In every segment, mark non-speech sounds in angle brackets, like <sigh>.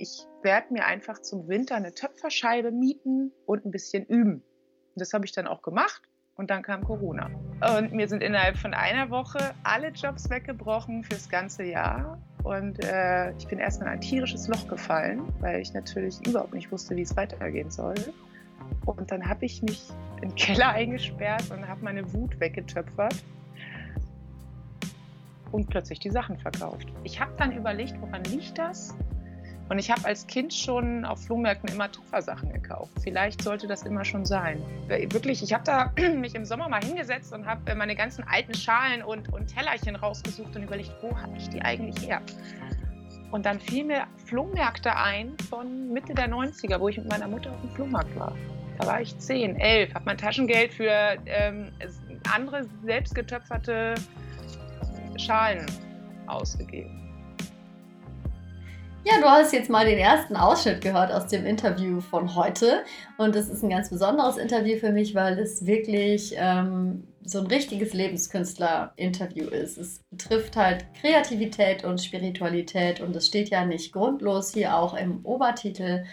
ich werde mir einfach zum Winter eine Töpferscheibe mieten und ein bisschen üben. Das habe ich dann auch gemacht und dann kam Corona. Und mir sind innerhalb von einer Woche alle Jobs weggebrochen fürs ganze Jahr. Und äh, ich bin erstmal in ein tierisches Loch gefallen, weil ich natürlich überhaupt nicht wusste, wie es weitergehen soll. Und dann habe ich mich im Keller <laughs> eingesperrt und habe meine Wut weggetöpfert und plötzlich die Sachen verkauft. Ich habe dann überlegt, woran liegt das? Und ich habe als Kind schon auf Flohmärkten immer Tupfersachen gekauft. Vielleicht sollte das immer schon sein. Wirklich, ich habe da <clears throat> mich im Sommer mal hingesetzt und habe meine ganzen alten Schalen und, und Tellerchen rausgesucht und überlegt, wo habe ich die eigentlich her? Und dann fiel mir Flohmärkte ein von Mitte der 90er, wo ich mit meiner Mutter auf dem Flohmarkt war. Da war ich 10, 11, habe mein Taschengeld für ähm, andere selbstgetöpferte Schalen ausgegeben. Ja, du hast jetzt mal den ersten Ausschnitt gehört aus dem Interview von heute. Und das ist ein ganz besonderes Interview für mich, weil es wirklich ähm, so ein richtiges Lebenskünstler-Interview ist. Es betrifft halt Kreativität und Spiritualität und es steht ja nicht grundlos hier auch im Obertitel,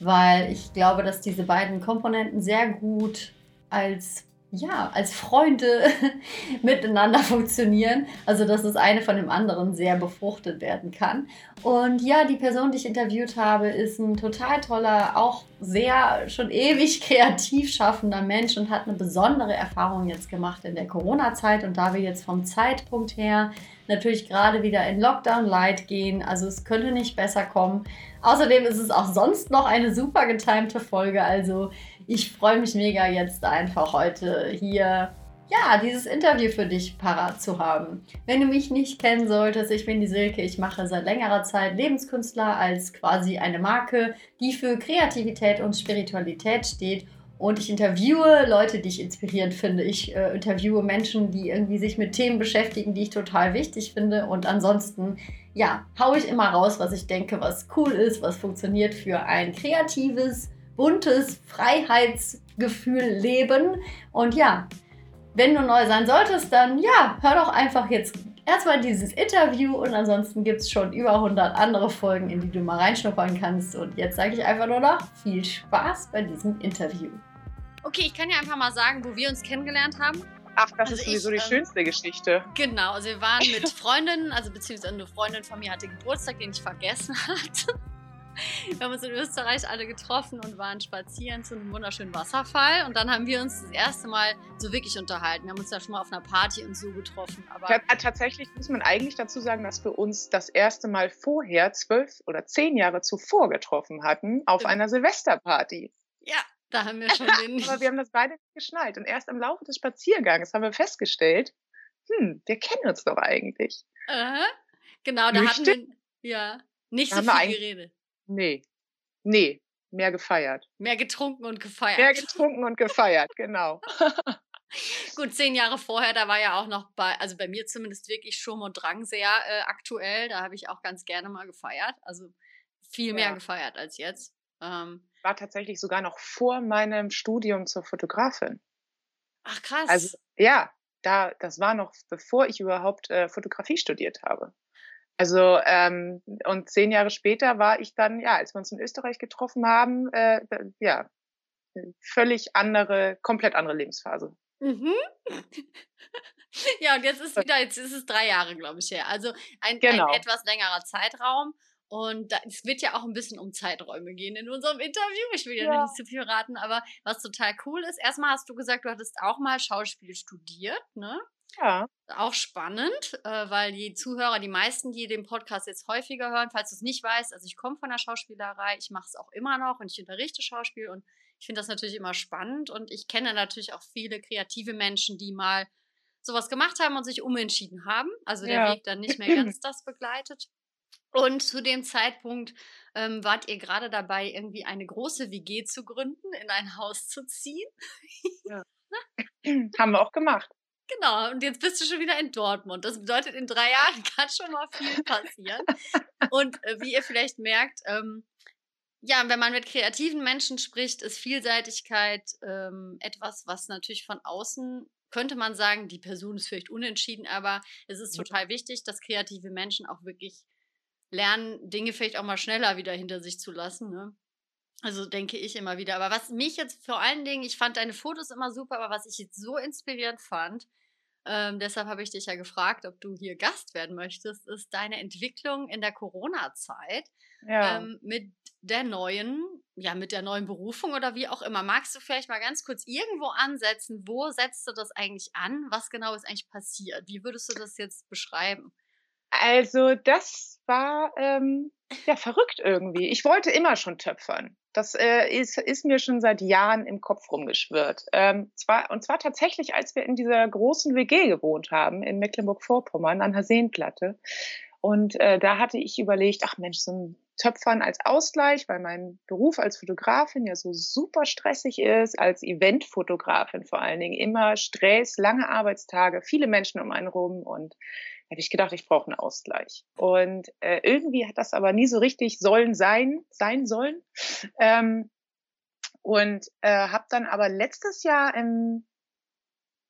weil ich glaube, dass diese beiden Komponenten sehr gut als ja, als Freunde <laughs> miteinander funktionieren. Also, dass das eine von dem anderen sehr befruchtet werden kann. Und ja, die Person, die ich interviewt habe, ist ein total toller, auch sehr schon ewig <laughs> kreativ schaffender Mensch und hat eine besondere Erfahrung jetzt gemacht in der Corona-Zeit. Und da wir jetzt vom Zeitpunkt her natürlich gerade wieder in Lockdown Light gehen, also es könnte nicht besser kommen. Außerdem ist es auch sonst noch eine super getimte Folge. Also ich freue mich mega jetzt einfach heute hier ja, dieses Interview für dich parat zu haben. Wenn du mich nicht kennen solltest, ich bin die Silke, ich mache seit längerer Zeit Lebenskünstler als quasi eine Marke, die für Kreativität und Spiritualität steht. Und ich interviewe Leute, die ich inspirierend finde. Ich äh, interviewe Menschen, die irgendwie sich mit Themen beschäftigen, die ich total wichtig finde. Und ansonsten, ja, haue ich immer raus, was ich denke, was cool ist, was funktioniert für ein kreatives, buntes Freiheitsgefühl leben. Und ja, wenn du neu sein solltest, dann ja, hör doch einfach jetzt erstmal dieses Interview und ansonsten gibt es schon über 100 andere Folgen, in die du mal reinschnuppern kannst. Und jetzt sage ich einfach nur noch viel Spaß bei diesem Interview. Okay, ich kann ja einfach mal sagen, wo wir uns kennengelernt haben. Ach, das also ist sowieso ich, die ähm, schönste Geschichte. Genau, also wir waren mit <laughs> Freundinnen, also beziehungsweise eine Freundin von mir hatte Geburtstag, den ich vergessen <laughs> hatte. <laughs> Wir haben uns in Österreich alle getroffen und waren spazieren zu einem wunderschönen Wasserfall. Und dann haben wir uns das erste Mal so wirklich unterhalten. Wir haben uns ja schon mal auf einer Party und so getroffen. Aber ja, tatsächlich muss man eigentlich dazu sagen, dass wir uns das erste Mal vorher, zwölf oder zehn Jahre zuvor getroffen hatten, auf einer Silvesterparty. Ja, da haben wir schon <laughs> den. Aber wir haben das beide geschnallt. Und erst im Laufe des Spaziergangs haben wir festgestellt, hm, wir kennen uns doch eigentlich. Aha. Genau, da Nüchtern? hatten wir ja nicht so viel geredet. Nee. Nee, mehr gefeiert. Mehr getrunken und gefeiert. Mehr getrunken und gefeiert, genau. <laughs> Gut, zehn Jahre vorher, da war ja auch noch bei, also bei mir zumindest wirklich Schurm und Drang sehr äh, aktuell. Da habe ich auch ganz gerne mal gefeiert. Also viel mehr ja. gefeiert als jetzt. Ähm, war tatsächlich sogar noch vor meinem Studium zur Fotografin. Ach krass. Also ja, da, das war noch bevor ich überhaupt äh, Fotografie studiert habe. Also ähm, und zehn Jahre später war ich dann, ja, als wir uns in Österreich getroffen haben, äh, ja, völlig andere, komplett andere Lebensphase. Mhm. <laughs> ja, und jetzt ist wieder, jetzt ist es drei Jahre, glaube ich, her. Also ein, genau. ein etwas längerer Zeitraum. Und da, es wird ja auch ein bisschen um Zeiträume gehen in unserem Interview. Ich will ja, ja. nicht zu viel raten, aber was total cool ist, erstmal hast du gesagt, du hattest auch mal Schauspiel studiert, ne? Ja. Auch spannend, äh, weil die Zuhörer, die meisten, die den Podcast jetzt häufiger hören, falls du es nicht weißt, also ich komme von der Schauspielerei, ich mache es auch immer noch und ich unterrichte Schauspiel und ich finde das natürlich immer spannend und ich kenne natürlich auch viele kreative Menschen, die mal sowas gemacht haben und sich umentschieden haben. Also der ja. Weg dann nicht <laughs> mehr ganz das begleitet. Und zu dem Zeitpunkt ähm, wart ihr gerade dabei, irgendwie eine große WG zu gründen, in ein Haus zu ziehen. Ja. <laughs> Haben wir auch gemacht. Genau, und jetzt bist du schon wieder in Dortmund. Das bedeutet, in drei Jahren <laughs> kann schon mal viel passieren. und äh, wie ihr vielleicht merkt, ähm, ja, wenn man mit kreativen Menschen spricht, ist Vielseitigkeit ähm, etwas, was natürlich von außen könnte man sagen, die Person ist vielleicht unentschieden, aber es ist total wichtig, dass kreative Menschen auch wirklich lernen, Dinge vielleicht auch mal schneller wieder hinter sich zu lassen. Ne? Also denke ich immer wieder. Aber was mich jetzt vor allen Dingen, ich fand deine Fotos immer super, aber was ich jetzt so inspirierend fand, ähm, deshalb habe ich dich ja gefragt, ob du hier Gast werden möchtest, ist deine Entwicklung in der Corona-Zeit ja. ähm, mit der neuen, ja, mit der neuen Berufung oder wie auch immer. Magst du vielleicht mal ganz kurz irgendwo ansetzen, wo setzt du das eigentlich an? Was genau ist eigentlich passiert? Wie würdest du das jetzt beschreiben? Also, das war ähm, ja verrückt irgendwie. Ich wollte immer schon töpfern. Das äh, ist, ist mir schon seit Jahren im Kopf rumgeschwirrt. Ähm, zwar, und zwar tatsächlich, als wir in dieser großen WG gewohnt haben, in Mecklenburg-Vorpommern, an der Seenplatte. Und äh, da hatte ich überlegt, ach Mensch, so ein Töpfern als Ausgleich, weil mein Beruf als Fotografin ja so super stressig ist, als Eventfotografin vor allen Dingen, immer Stress, lange Arbeitstage, viele Menschen um einen rum und habe ich gedacht, ich brauche einen Ausgleich. Und äh, irgendwie hat das aber nie so richtig sollen sein, sein sollen. Ähm, und äh, habe dann aber letztes Jahr im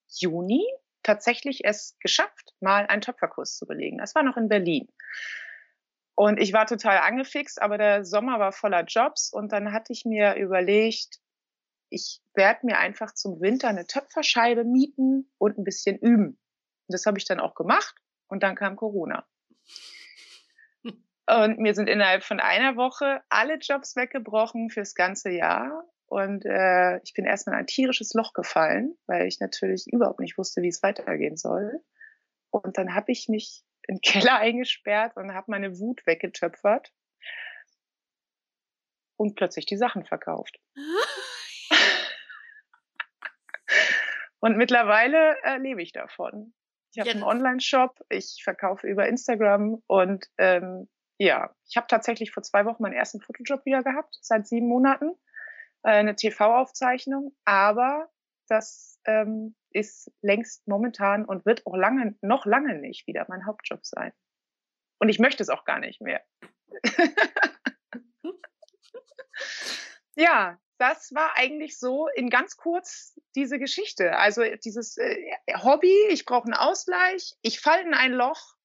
Juni tatsächlich es geschafft, mal einen Töpferkurs zu belegen. Das war noch in Berlin. Und ich war total angefixt, aber der Sommer war voller Jobs und dann hatte ich mir überlegt, ich werde mir einfach zum Winter eine Töpferscheibe mieten und ein bisschen üben. Und das habe ich dann auch gemacht und dann kam Corona. Und mir sind innerhalb von einer Woche alle Jobs weggebrochen fürs ganze Jahr. Und äh, ich bin erstmal in ein tierisches Loch gefallen, weil ich natürlich überhaupt nicht wusste, wie es weitergehen soll. Und dann habe ich mich im <laughs> Keller eingesperrt und habe meine Wut weggetöpfert und plötzlich die Sachen verkauft. <laughs> und mittlerweile äh, lebe ich davon. Ich habe ja. einen Online-Shop, ich verkaufe über Instagram und ähm, ja, ich habe tatsächlich vor zwei Wochen meinen ersten Fotojob wieder gehabt, seit sieben Monaten, äh, eine TV-Aufzeichnung, aber das ähm, ist längst momentan und wird auch lange, noch lange nicht wieder mein Hauptjob sein. Und ich möchte es auch gar nicht mehr. <laughs> <laughs> ja, das war eigentlich so in ganz kurz diese Geschichte. Also dieses äh, Hobby, ich brauche einen Ausgleich, ich falle in ein Loch,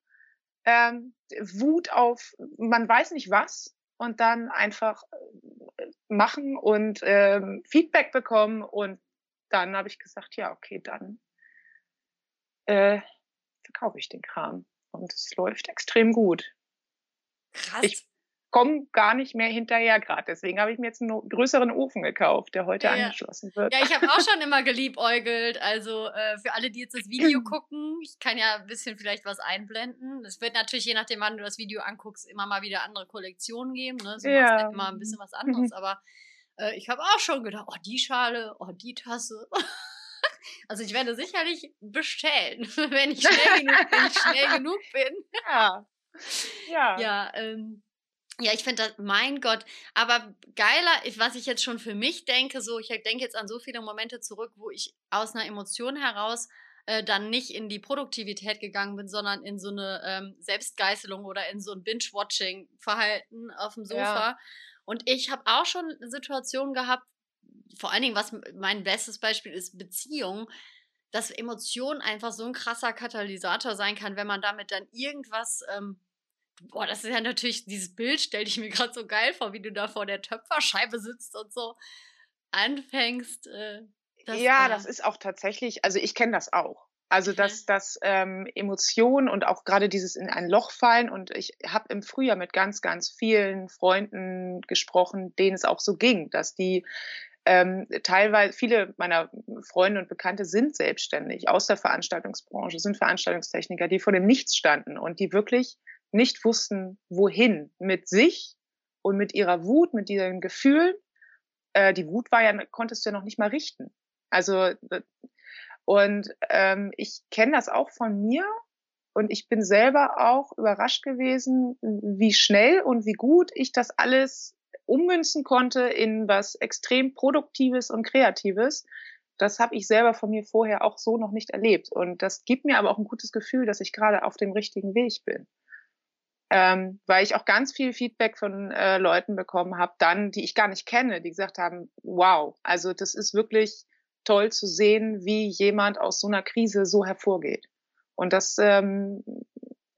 ähm, Wut auf, man weiß nicht was und dann einfach äh, machen und ähm, Feedback bekommen und dann habe ich gesagt, ja, okay, dann äh, verkaufe ich den Kram. Und es läuft extrem gut. Krass. Ich komme gar nicht mehr hinterher gerade. Deswegen habe ich mir jetzt einen größeren Ofen gekauft, der heute ja, angeschlossen wird. Ja, ich habe auch schon <laughs> immer geliebäugelt. Also äh, für alle, die jetzt das Video gucken, ich kann ja ein bisschen vielleicht was einblenden. Es wird natürlich, je nachdem, wann du das Video anguckst, immer mal wieder andere Kollektionen geben. Ne? So ja. immer ein bisschen was anderes. Aber äh, ich habe auch schon gedacht, oh, die Schale, oh, die Tasse. <laughs> Also ich werde sicherlich bestellen, <laughs> wenn ich schnell genug, wenn ich schnell genug bin. Ja. Ja. Ja, ähm, ja, ich finde das, mein Gott, aber geiler, was ich jetzt schon für mich denke, so, ich denke jetzt an so viele Momente zurück, wo ich aus einer Emotion heraus äh, dann nicht in die Produktivität gegangen bin, sondern in so eine ähm, Selbstgeißelung oder in so ein Binge-Watching-Verhalten auf dem Sofa. Ja. Und ich habe auch schon Situationen gehabt, vor allen Dingen, was mein bestes Beispiel ist, Beziehung, dass Emotion einfach so ein krasser Katalysator sein kann, wenn man damit dann irgendwas, ähm, boah, das ist ja natürlich, dieses Bild stelle ich mir gerade so geil vor, wie du da vor der Töpferscheibe sitzt und so anfängst. Äh, das, ja, äh, das ist auch tatsächlich, also ich kenne das auch. Also dass das ähm, Emotionen und auch gerade dieses in ein Loch fallen und ich habe im Frühjahr mit ganz, ganz vielen Freunden gesprochen, denen es auch so ging, dass die ähm, teilweise, viele meiner Freunde und Bekannte sind selbstständig aus der Veranstaltungsbranche, sind Veranstaltungstechniker, die vor dem Nichts standen und die wirklich nicht wussten, wohin mit sich und mit ihrer Wut, mit ihren Gefühlen. Äh, die Wut war ja, konntest du ja noch nicht mal richten. Also und ähm, ich kenne das auch von mir und ich bin selber auch überrascht gewesen, wie schnell und wie gut ich das alles ummünzen konnte in was extrem Produktives und Kreatives. Das habe ich selber von mir vorher auch so noch nicht erlebt. Und das gibt mir aber auch ein gutes Gefühl, dass ich gerade auf dem richtigen Weg bin. Ähm, weil ich auch ganz viel Feedback von äh, Leuten bekommen habe, dann, die ich gar nicht kenne, die gesagt haben, wow, also das ist wirklich toll zu sehen, wie jemand aus so einer Krise so hervorgeht. Und das ähm,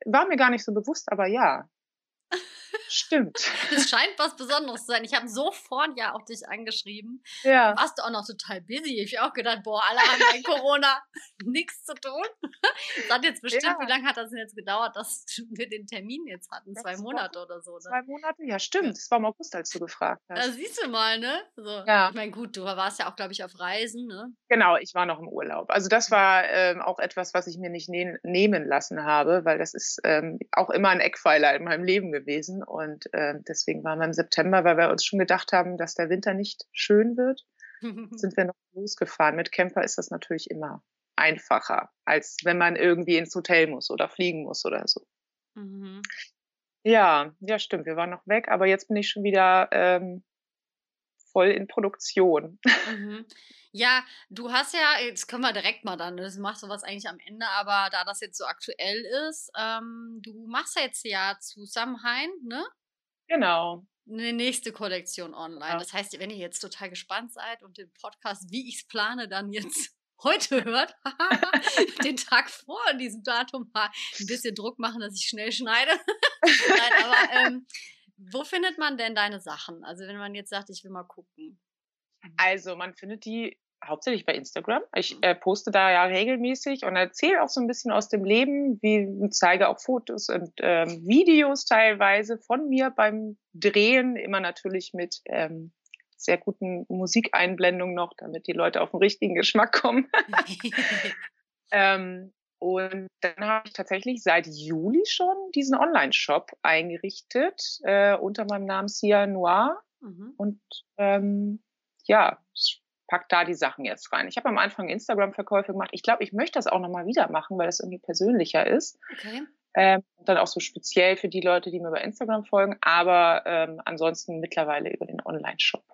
war mir gar nicht so bewusst, aber ja, Stimmt. <laughs> Es scheint was <laughs> Besonderes zu sein. Ich habe sofort ja auch dich angeschrieben. Ja. Warst du auch noch total busy? Ich habe auch gedacht, boah, alle haben bei Corona <laughs> nichts zu tun. Das hat jetzt bestimmt, Ja. wie lange hat das denn jetzt gedauert, dass wir den Termin jetzt hatten? Zwei Sechs Monate oder so. Ne? Zwei Monate? Ja, stimmt. Es war im August, als du gefragt Da hast. siehst du mal, ne? So. Ja. Ich meine, gut, du warst ja auch, glaube ich, auf Reisen, ne? Genau, ich war noch im Urlaub. Also das war ähm, auch etwas, was ich mir nicht ne nehmen lassen habe, weil das ist ähm, auch immer ein Eckpfeiler in meinem Leben gewesen. Und ähm, deswegen waren wir im September, weil wir uns schon gedacht haben, dass der Winter nicht schön wird, <laughs> sind wir noch losgefahren. Mit Camper ist das natürlich immer einfacher, als wenn man irgendwie ins Hotel muss oder fliegen muss oder so. Mhm. Ja, ja, stimmt. Wir waren noch weg, aber jetzt bin ich schon wieder ähm, voll in Produktion. Mhm. Ja, du hast ja, jetzt können wir direkt mal dann, das machst du was eigentlich am Ende, aber da das jetzt so aktuell ist, ähm, du machst ja jetzt ja zu Samhain, ne? Genau. Eine nächste Kollektion online. Ja. Das heißt, wenn ihr jetzt total gespannt seid und den Podcast, wie ich es plane, dann jetzt <laughs> heute hört, <laughs> den Tag vor diesem Datum mal ein bisschen Druck machen, dass ich schnell schneide. <laughs> Nein, aber ähm, wo findet man denn deine Sachen? Also wenn man jetzt sagt, ich will mal gucken. Also man findet die hauptsächlich bei Instagram. Ich äh, poste da ja regelmäßig und erzähle auch so ein bisschen aus dem Leben, wie zeige auch Fotos und ähm, Videos teilweise von mir beim Drehen, immer natürlich mit ähm, sehr guten Musikeinblendungen noch, damit die Leute auf den richtigen Geschmack kommen. <laughs> <laughs> ähm, und dann habe ich tatsächlich seit Juli schon diesen Online-Shop eingerichtet äh, unter meinem Namen Sia Noir mhm. und ähm, ja, pack da die Sachen jetzt rein. Ich habe am Anfang Instagram-Verkäufe gemacht. Ich glaube, ich möchte das auch nochmal wieder machen, weil das irgendwie persönlicher ist. Okay. Ähm, dann auch so speziell für die Leute, die mir bei Instagram folgen, aber ähm, ansonsten mittlerweile über den Online-Shop.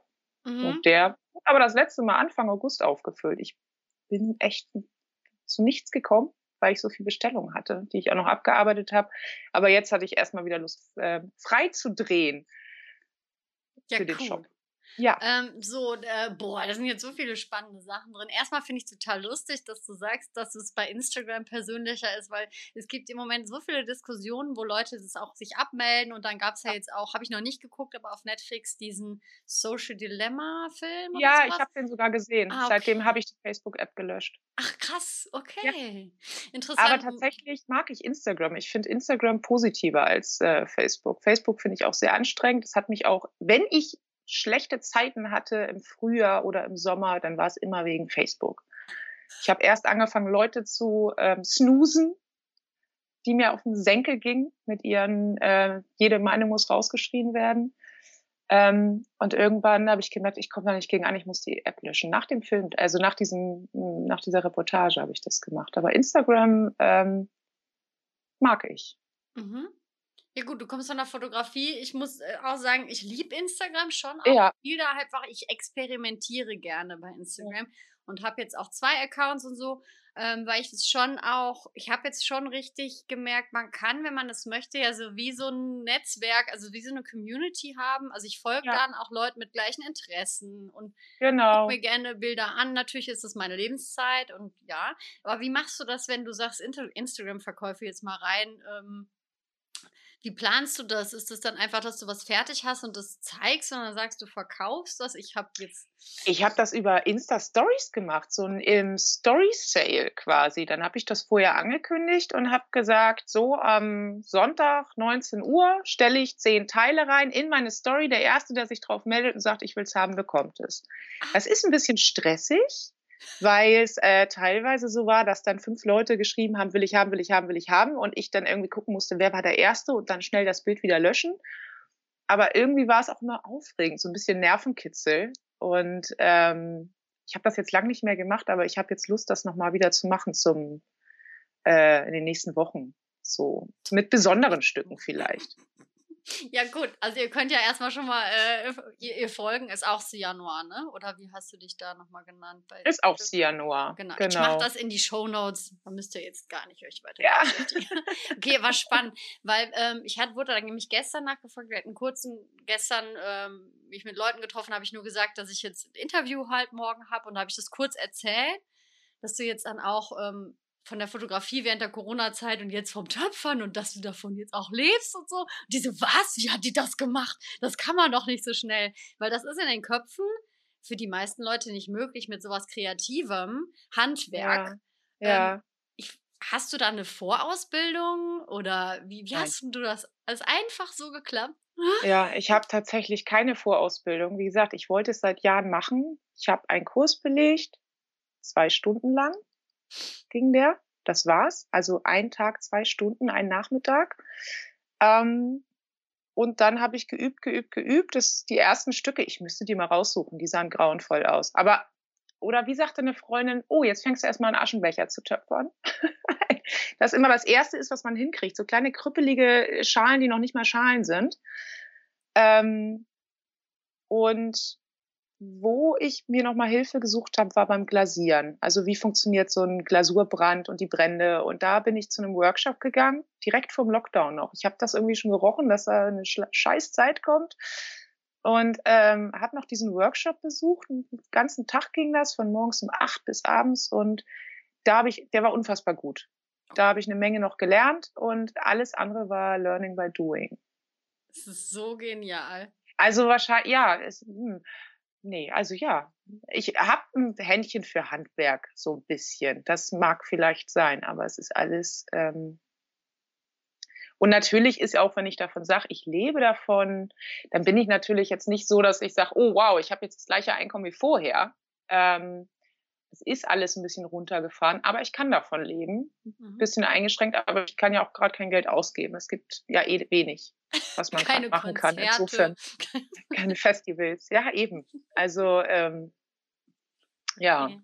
Mhm. Und der aber das letzte Mal Anfang August aufgefüllt. Ich bin echt zu nichts gekommen, weil ich so viel Bestellungen hatte, die ich auch noch abgearbeitet habe. Aber jetzt hatte ich erstmal wieder Lust, äh, frei zu drehen Ja, für den cool. Shop. Ja. Ähm, so, äh, boah, da sind jetzt so viele spannende Sachen drin. Erstmal finde ich total lustig, dass du sagst, dass es bei Instagram persönlicher ist, weil es gibt im Moment so viele Diskussionen, wo Leute das auch sich abmelden und dann gab es ja jetzt auch, habe ich noch nicht geguckt, aber auf Netflix diesen Social Dilemma Film. oder Ja, ich habe den sogar gesehen. Ah, okay. Seitdem habe ich die Facebook-App gelöscht. Ach krass, okay. Interessant. Aber tatsächlich mag ich Instagram. Ich finde Instagram positiver als äh, Facebook. Facebook finde ich auch sehr anstrengend. Das hat mich auch, wenn ich schlechte Zeiten hatte im Frühjahr oder im Sommer, dann war es immer wegen Facebook. Ich habe erst angefangen, Leute zu ähm, snoosen, die mir auf den Senkel gingen mit ihren, äh, jede Meinung muss rausgeschrien werden. Ähm, und irgendwann habe ich gemerkt, ich komme da nicht gegen an, ich muss die App löschen. Nach dem Film, also nach diesem, nach dieser Reportage habe ich das gemacht. Aber Instagram ähm, mag ich. Mhm. Ja gut, du kommst von der Fotografie. Ich muss äh, auch sagen, ich liebe Instagram schon. Auch Ja. viel da einfach, ich experimentiere gerne bei Instagram und habe jetzt auch zwei Accounts und so, ähm, weil ich es schon auch, ich habe jetzt schon richtig gemerkt, man kann, wenn man es möchte, ja so wie so ein Netzwerk, also wie so eine Community haben. Also ich folge Ja. dann auch Leuten mit gleichen Interessen und Genau. gucke mir gerne Bilder an. Natürlich ist das meine Lebenszeit und ja. Aber wie machst du das, wenn du sagst, Instagram-Verkäufe jetzt mal rein? Ähm, wie planst du das? Ist es dann einfach, dass du was fertig hast und das zeigst und dann sagst du verkaufst das? Ich habe jetzt. Ich habe das über Insta Stories gemacht, so ein im Story Sale quasi. Dann habe ich das vorher angekündigt und habe gesagt, so am Sonntag 19 Uhr stelle ich zehn Teile rein in meine Story. Der erste, der sich drauf meldet und sagt, ich will es haben, bekommt es. Das ist ein bisschen stressig, weil es äh, teilweise so war, dass dann fünf Leute geschrieben haben, will ich haben, will ich haben, will ich haben und ich dann irgendwie gucken musste, wer war der Erste und dann schnell das Bild wieder löschen. Aber irgendwie war es auch immer aufregend, so ein bisschen Nervenkitzel. Und ähm, ich habe das jetzt lang nicht mehr gemacht, aber ich habe jetzt Lust, das nochmal wieder zu machen zum äh, in den nächsten Wochen. So mit besonderen Stücken vielleicht. Ja, gut. Also, ihr könnt ja erstmal schon mal. Äh, ihr, ihr folgen ist auch Januar, ne? Oder wie hast du dich da nochmal genannt? Bei Ist auch? Januar. Genau. genau. Ich mache das in die Show Notes. Da müsst ihr jetzt gar nicht euch weiter Ja. <laughs> Okay, war spannend, weil ähm, ich hatte, wurde dann nämlich gestern nachgefragt. Wir hatten kurzen, gestern, ähm, wie ich mit Leuten getroffen habe, ich nur gesagt, dass ich jetzt ein Interview halt morgen habe und da habe ich das kurz erzählt, dass du jetzt dann auch ähm, von der Fotografie während der Corona-Zeit und jetzt vom Töpfern und dass du davon jetzt auch lebst und so. Und die so, was? Wie hat die das gemacht? Das kann man doch nicht so schnell. Weil das ist in den Köpfen für die meisten Leute nicht möglich mit sowas Kreativem, Handwerk. Ja. ja. Ähm, ich, hast du da eine Vorausbildung oder wie, wie hast du das? Ist einfach so geklappt? Ja, ich habe tatsächlich keine Vorausbildung. Wie gesagt, ich wollte es seit Jahren machen. Ich habe einen Kurs belegt, zwei Stunden lang ging der. Das war's. Also ein Tag, zwei Stunden, ein Nachmittag. Ähm, und dann habe ich geübt, geübt, geübt. Das die ersten Stücke. Ich müsste die mal raussuchen. Die sahen grauenvoll aus. Aber oder wie sagte eine Freundin, oh, jetzt fängst du erstmal einen Aschenbecher zu töpfern. <laughs> das immer das Erste ist, was man hinkriegt. So kleine krüppelige Schalen, die noch nicht mal Schalen sind. Ähm, und wo ich mir nochmal Hilfe gesucht habe, war beim Glasieren. Also wie funktioniert so ein Glasurbrand und die Brände. Und da bin ich zu einem Workshop gegangen, direkt vom Lockdown noch. Ich habe das irgendwie schon gerochen, dass da eine scheiß Zeit kommt. Und ähm, habe noch diesen Workshop besucht. Den ganzen Tag ging das, von morgens um acht bis abends. Und da habe ich, der war unfassbar gut. Da habe ich eine Menge noch gelernt und alles andere war Learning by Doing. Das ist so genial. Also wahrscheinlich, ja, es, hm, nee, also ja, ich habe ein Händchen für Handwerk, so ein bisschen. Das mag vielleicht sein, aber es ist alles. Ähm und natürlich ist auch, wenn ich davon sage, ich lebe davon, dann bin ich natürlich jetzt nicht so, dass ich sage, oh wow, ich habe jetzt das gleiche Einkommen wie vorher. Ähm, es ist alles ein bisschen runtergefahren, aber ich kann davon leben. Mhm. Bisschen eingeschränkt, aber ich kann ja auch gerade kein Geld ausgeben. Es gibt ja eh wenig, was man <laughs> machen Konzerte. kann. Insofern <laughs> keine Festivals. Ja, eben. Also ähm, ja. Okay.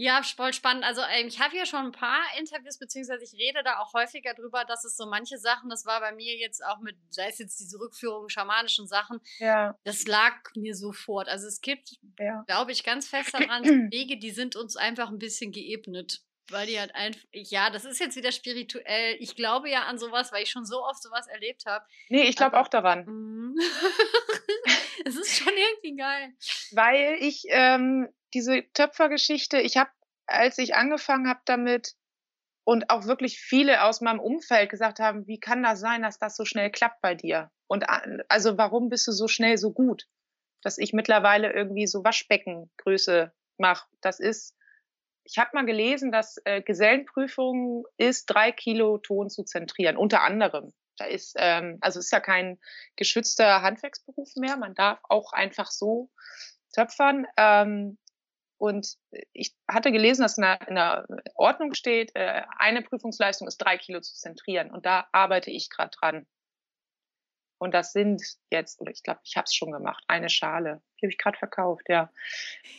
Ja, voll spannend. Also ähm, ich habe hier schon ein paar Interviews, beziehungsweise ich rede da auch häufiger drüber, dass es so manche Sachen, das war bei mir jetzt auch mit, sei es jetzt diese Rückführung schamanischen Sachen, ja. das lag mir sofort. Also es gibt, ja. glaube ich, ganz fest daran, <clears throat> Wege, die sind uns einfach ein bisschen geebnet. Weil die halt einfach, ja, das ist jetzt wieder spirituell. Ich glaube ja an sowas, weil ich schon so oft sowas erlebt habe. Nee, ich glaube auch daran. Mhm. <laughs> es ist schon irgendwie geil. Weil ich ähm, diese Töpfergeschichte, ich habe, als ich angefangen habe damit und auch wirklich viele aus meinem Umfeld gesagt haben, wie kann das sein, dass das so schnell klappt bei dir? Und also warum bist du so schnell so gut? Dass ich mittlerweile irgendwie so Waschbeckengröße mache. Das ist, ich habe mal gelesen, dass äh, Gesellenprüfung ist, drei Kilo Ton zu zentrieren, unter anderem. Da ist, ähm, also ist ja kein geschützter Handwerksberuf mehr. Man darf auch einfach so töpfern. Ähm, und ich hatte gelesen, dass in der, in der Ordnung steht, äh, eine Prüfungsleistung ist drei Kilo zu zentrieren. Und da arbeite ich gerade dran. Und das sind jetzt, oder ich glaube, ich habe es schon gemacht, eine Schale. Die habe ich gerade verkauft, ja.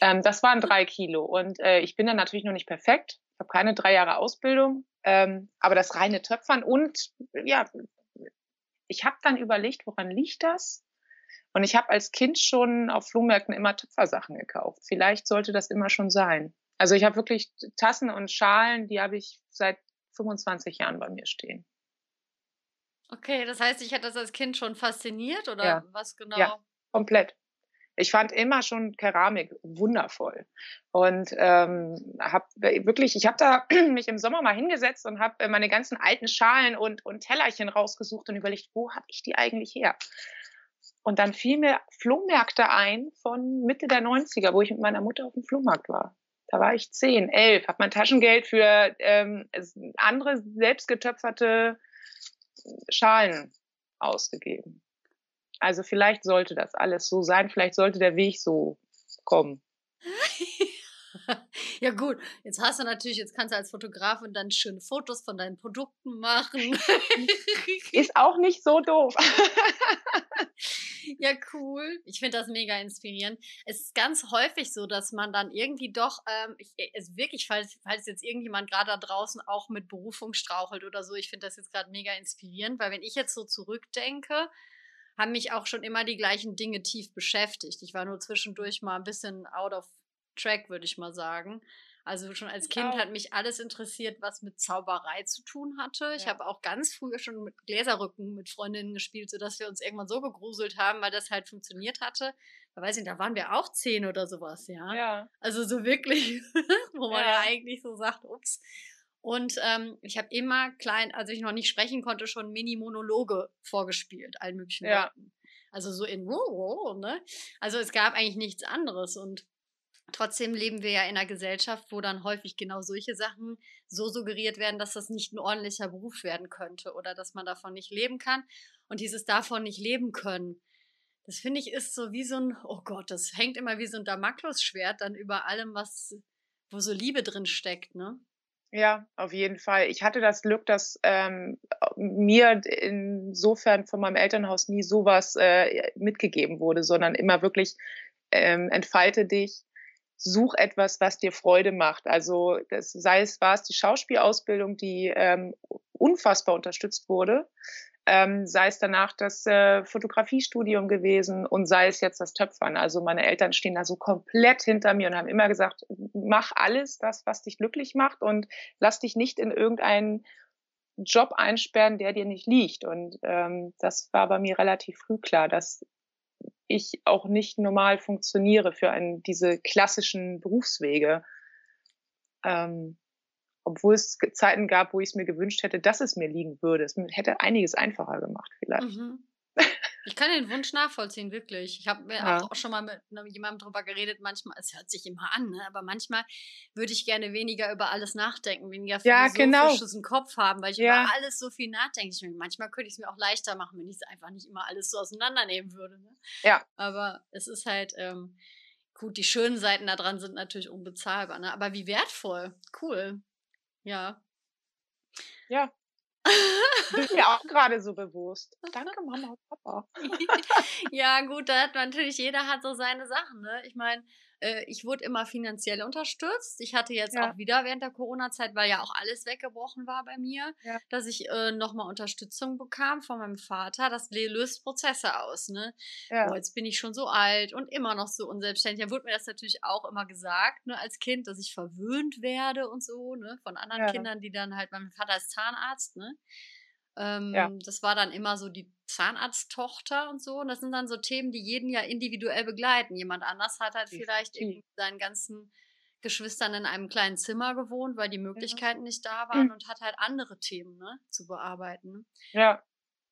Ähm, das waren drei Kilo. Und äh, ich bin dann natürlich noch nicht perfekt. Ich habe keine drei Jahre Ausbildung. Ähm, aber das reine Töpfern und ja, ich habe dann überlegt, woran liegt das? Und ich habe als Kind schon auf Flohmärkten immer Töpfersachen gekauft. Vielleicht sollte das immer schon sein. Also ich habe wirklich Tassen und Schalen, die habe ich seit 25 Jahren bei mir stehen. Okay, das heißt, ich hatte das als Kind schon fasziniert oder ja. was genau? Ja, komplett. Ich fand immer schon Keramik wundervoll und ähm, habe wirklich, ich habe da <clears throat> mich im Sommer mal hingesetzt und habe meine ganzen alten Schalen und, und Tellerchen rausgesucht und überlegt, wo habe ich die eigentlich her? Und dann fiel mir Flohmärkte ein von Mitte der 90er, wo ich mit meiner Mutter auf dem Flohmarkt war. Da war ich zehn, elf, habe mein Taschengeld für ähm, andere selbstgetöpferte Schalen ausgegeben. Also vielleicht sollte das alles so sein, vielleicht sollte der Weg so kommen. <laughs> <laughs> ja gut, jetzt hast du natürlich, jetzt kannst du als Fotografin dann schöne Fotos von deinen Produkten machen. <laughs> <laughs> Ist auch nicht so doof. ja, cool. Ich finde das mega inspirierend. Es ist ganz häufig so, dass man dann irgendwie doch, ähm, ich, äh, es wirklich, falls, falls jetzt irgendjemand gerade da draußen auch mit Berufung strauchelt oder so, ich finde das jetzt gerade mega inspirierend, weil wenn ich jetzt so zurückdenke, haben mich auch schon immer die gleichen Dinge tief beschäftigt. Ich war nur zwischendurch mal ein bisschen out of track, würde ich mal sagen. Also schon als Kind hat mich alles interessiert, was mit Zauberei zu tun hatte. Ich ja. habe auch ganz früher schon mit Gläserrücken mit Freundinnen gespielt, sodass wir uns irgendwann so gegruselt haben, weil das halt funktioniert hatte. Da weiß ich, da waren wir auch zehn oder sowas, ja. ja. Also so wirklich, <laughs> wo man ja. ja eigentlich so sagt, ups. Und ähm, ich habe immer klein, als ich noch nicht sprechen konnte, schon Mini-Monologe vorgespielt, allen möglichen. Leuten. Also so in ne? Also es gab eigentlich nichts anderes. Und trotzdem leben wir ja in einer Gesellschaft, wo dann häufig genau solche Sachen so suggeriert werden, dass das nicht ein ordentlicher Beruf werden könnte oder dass man davon nicht leben kann. Und dieses davon nicht leben können, das finde ich ist so wie so ein, oh Gott, das hängt immer wie so ein Damoklesschwert dann über allem, was, wo so Liebe drin steckt, ne? Ja, auf jeden Fall. Ich hatte das Glück, dass ähm, mir insofern von meinem Elternhaus nie sowas äh, mitgegeben wurde, sondern immer wirklich ähm, entfalte dich, such etwas, was dir Freude macht. Also das, sei es war es die Schauspielausbildung, die ähm, unfassbar unterstützt wurde, ähm, sei es danach das äh, Fotografiestudium gewesen und sei es jetzt das Töpfern. Also meine Eltern stehen da so komplett hinter mir und haben immer gesagt, mach alles das, was dich glücklich macht und lass dich nicht in irgendeinen Job einsperren, der dir nicht liegt. Und ähm, das war bei mir relativ früh klar, dass ich auch nicht normal funktioniere für einen, diese klassischen Berufswege. Ähm, obwohl es Zeiten gab, wo ich es mir gewünscht hätte, dass es mir liegen würde. Es hätte einiges einfacher gemacht vielleicht. Mhm. Ich kann den Wunsch nachvollziehen, wirklich. Ich habe mir ja. auch schon mal mit jemandem drüber geredet, manchmal, es hört sich immer an, ne? aber manchmal würde ich gerne weniger über alles nachdenken, weniger ja, genau. im Kopf haben, weil ich ja. über alles so viel nachdenke. Ich meine, manchmal könnte ich es mir auch leichter machen, wenn ich es einfach nicht immer alles so auseinandernehmen würde. Ne? Ja. Aber es ist halt, ähm, gut, die schönen Seiten daran sind natürlich unbezahlbar, ne? aber wie wertvoll. Cool. Ja. Ja. <laughs> Bin mir auch gerade so bewusst. Danke, Mama und Papa. <laughs> ja, gut, da hat natürlich, jeder hat so seine Sachen, ne? Ich meine, äh, ich wurde immer finanziell unterstützt. Ich hatte jetzt ja. auch wieder während der Corona-Zeit, weil ja auch alles weggebrochen war bei mir, ja. dass ich äh, nochmal Unterstützung bekam von meinem Vater. Das löst Prozesse aus. Ne? Ja. Oh, jetzt bin ich schon so alt und immer noch so unselbstständig. Da wurde mir das natürlich auch immer gesagt, ne, als Kind, dass ich verwöhnt werde und so, ne, von anderen. Kindern, die dann halt, mein Vater ist Zahnarzt, ne? Ähm, ja. Das war dann immer so die Zahnarzttochter und so. Und das sind dann so Themen, die jeden ja individuell begleiten. Jemand anders hat halt vielleicht irgendwie seinen ganzen Geschwistern in einem kleinen Zimmer gewohnt, weil die Möglichkeiten nicht da waren mhm. und hat halt andere Themen ne, zu bearbeiten. Ja.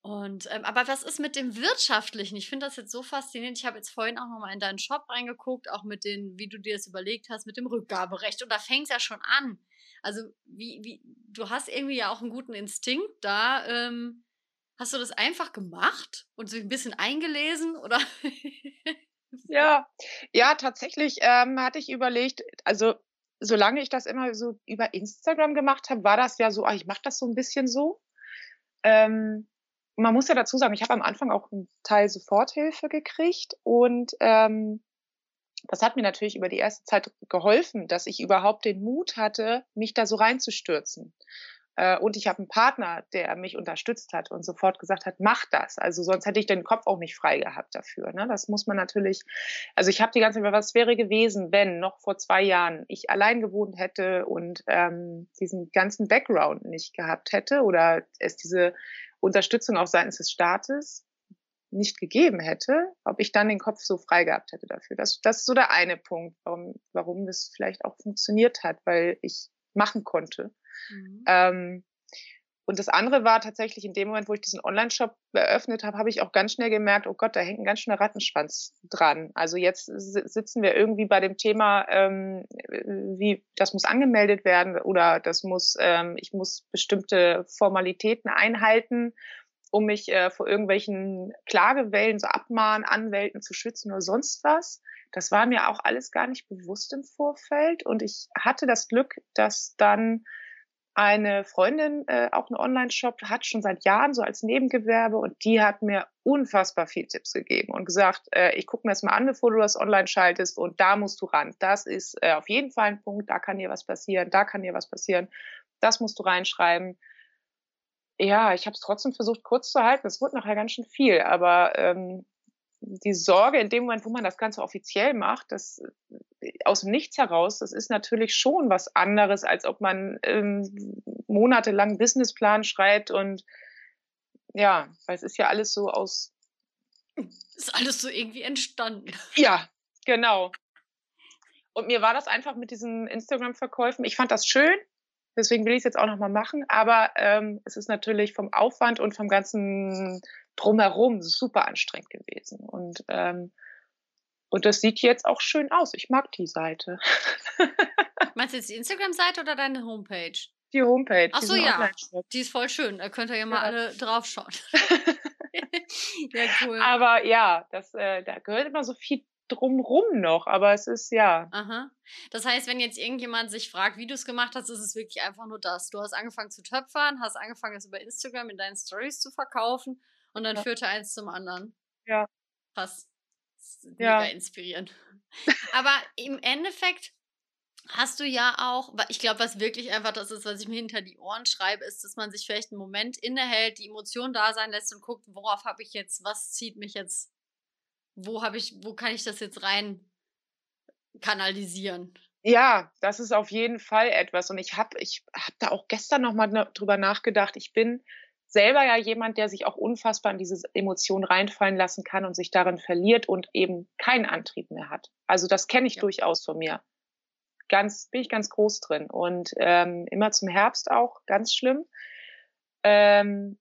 Und ähm, aber was ist mit dem Wirtschaftlichen? Ich finde das jetzt so faszinierend. Ich habe jetzt vorhin auch nochmal in deinen Shop reingeguckt, auch mit den, wie du dir das überlegt hast, mit dem Rückgaberecht. Und da fängt es ja schon an. Also, wie, wie, du hast irgendwie ja auch einen guten Instinkt da. Ähm, hast du das einfach gemacht und sich ein bisschen eingelesen oder? ja, ja, tatsächlich ähm, hatte ich überlegt, also solange ich das immer so über Instagram gemacht habe, war das ja so, ach, ich mache das so ein bisschen so. Ähm, man muss ja dazu sagen, ich habe am Anfang auch einen Teil Soforthilfe gekriegt und ähm, das hat mir natürlich über die erste Zeit geholfen, dass ich überhaupt den Mut hatte, mich da so reinzustürzen. Äh, und ich habe einen Partner, der mich unterstützt hat und sofort gesagt hat, mach das. Also sonst hätte ich den Kopf auch nicht frei gehabt dafür. Ne? Das muss man natürlich, also ich habe die ganze Zeit, was wäre gewesen, wenn noch vor zwei Jahren ich allein gewohnt hätte und ähm, diesen ganzen Background nicht gehabt hätte oder es diese Unterstützung auch seitens des Staates nicht gegeben hätte, ob ich dann den Kopf so frei gehabt hätte dafür. Das, das ist so der eine Punkt, warum, warum das vielleicht auch funktioniert hat, weil ich machen konnte. Mhm. Ähm, und das andere war tatsächlich in dem Moment, wo ich diesen Online-Shop eröffnet habe, habe ich auch ganz schnell gemerkt, oh Gott, da hängt ein ganz schöner Rattenschwanz dran. Also jetzt sitzen wir irgendwie bei dem Thema, ähm, wie das muss angemeldet werden oder das muss, ähm, ich muss bestimmte Formalitäten einhalten um mich äh, vor irgendwelchen Klagewellen, so Abmahn, Anwälten zu schützen oder sonst was. Das war mir auch alles gar nicht bewusst im Vorfeld. Und ich hatte das Glück, dass dann eine Freundin äh, auch einen Online-Shop hat, schon seit Jahren so als Nebengewerbe und die hat mir unfassbar viel Tipps gegeben und gesagt, äh, ich gucke mir das mal an, bevor du das online schaltest und da musst du ran. Das ist äh, auf jeden Fall ein Punkt, da kann dir was passieren, da kann dir was passieren, das musst du reinschreiben ja, ich habe es trotzdem versucht kurz zu halten. Es wurde nachher ganz schön viel, aber ähm, die Sorge in dem Moment, wo man das Ganze offiziell macht, das äh, aus dem Nichts heraus, das ist natürlich schon was anderes, als ob man ähm, monatelang Businessplan schreibt und ja, weil es ist ja alles so aus. Ist alles so irgendwie entstanden. Ja, genau. Und mir war das einfach mit diesen Instagram-Verkäufen, ich fand das schön, Deswegen will ich es jetzt auch nochmal machen. Aber ähm, es ist natürlich vom Aufwand und vom ganzen Drumherum super anstrengend gewesen. Und, ähm, und das sieht jetzt auch schön aus. Ich mag die Seite. <laughs> Meinst du jetzt die Instagram-Seite oder deine Homepage? Die Homepage. Ach so, ja. Die ist voll schön. Da könnt ihr ja mal ja. alle draufschauen. <laughs> <laughs> ja, cool. Aber ja, das, äh, da gehört immer so viel drumrum noch, aber es ist ja. Aha. Das heißt, wenn jetzt irgendjemand sich fragt, wie du es gemacht hast, ist es wirklich einfach nur das. Du hast angefangen zu töpfern, hast angefangen, es über Instagram in deinen Stories zu verkaufen und dann ja. führte eins zum anderen. Ja. Krass. Mega ja. inspirierend. <laughs> Aber im Endeffekt hast du ja auch, ich glaube, was wirklich einfach das ist, was ich mir hinter die Ohren schreibe, ist, dass man sich vielleicht einen Moment innehält, die Emotion da sein lässt und guckt, worauf habe ich jetzt, was zieht mich jetzt wo habe ich, wo kann ich das jetzt rein kanalisieren? Ja, das ist auf jeden Fall etwas. Und ich habe ich hab da auch gestern nochmal drüber nachgedacht. Ich bin selber ja jemand, der sich auch unfassbar in diese Emotionen reinfallen lassen kann und sich darin verliert und eben keinen Antrieb mehr hat. Also das kenne ich ja. durchaus von mir. Ganz, bin ich ganz groß drin. Und ähm, immer zum Herbst auch, ganz schlimm. Ähm,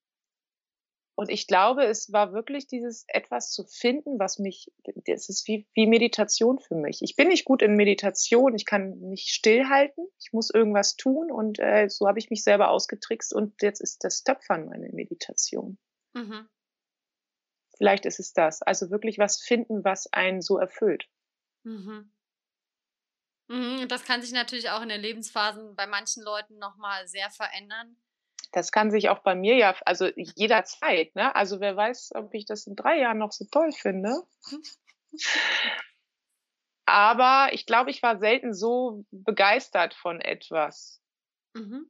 und ich glaube, es war wirklich dieses etwas zu finden, was mich, das ist wie, wie Meditation für mich. Ich bin nicht gut in Meditation, ich kann nicht stillhalten, ich muss irgendwas tun und äh, so habe ich mich selber ausgetrickst und jetzt ist das Töpfern meine Meditation. Mhm. Vielleicht ist es das. Also wirklich was finden, was einen so erfüllt. Mhm. Mhm, das kann sich natürlich auch in den Lebensphasen bei manchen Leuten nochmal sehr verändern das kann sich auch bei mir ja, also jederzeit, ne? Also wer weiß, ob ich das in drei Jahren noch so toll finde. Aber ich glaube, ich war selten so begeistert von etwas. Mhm.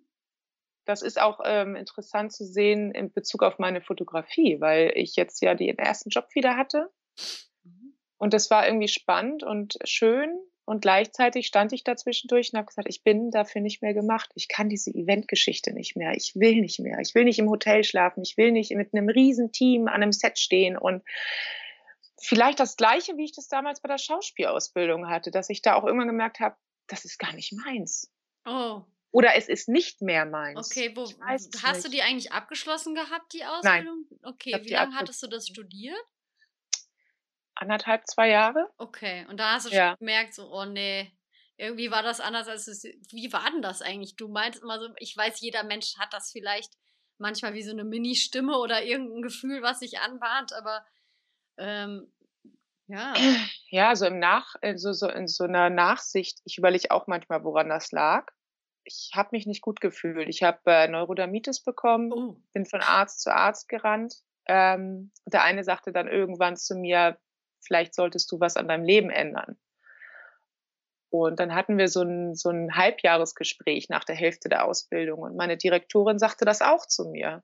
Das ist auch ähm, interessant zu sehen in Bezug auf meine Fotografie, weil ich jetzt ja den ersten Job wieder hatte. Mhm. Und das war irgendwie spannend und schön. Und gleichzeitig stand ich dazwischendurch und habe gesagt, ich bin dafür nicht mehr gemacht. Ich kann diese Eventgeschichte nicht mehr. Ich will nicht mehr. Ich will nicht im Hotel schlafen. Ich will nicht mit einem riesen Team an einem Set stehen und vielleicht das Gleiche, wie ich das damals bei der Schauspielausbildung hatte, dass ich da auch irgendwann gemerkt habe, das ist gar nicht meins. Oh. Oder es ist nicht mehr meins. Okay, wo, hast nicht. du die eigentlich abgeschlossen gehabt, die Ausbildung? Nein. Okay, wie lange hattest du das studiert? Anderthalb, zwei Jahre. Okay, und da hast du ja. schon gemerkt, so, oh nee, irgendwie war das anders als es. Wie war denn das eigentlich? Du meinst immer so, ich weiß, jeder Mensch hat das vielleicht manchmal wie so eine Mini-Stimme oder irgendein Gefühl, was sich anbahnt, aber ähm, ja. Ja, so im Nach, so, so in so einer Nachsicht, ich überlege auch manchmal, woran das lag. Ich habe mich nicht gut gefühlt. Ich habe äh, Neurodermitis bekommen, oh. bin von Arzt zu Arzt gerannt. Ähm, der eine sagte dann irgendwann zu mir, vielleicht solltest du was an deinem Leben ändern. Und dann hatten wir so ein, so ein Halbjahresgespräch nach der Hälfte der Ausbildung. Und meine Direktorin sagte das auch zu mir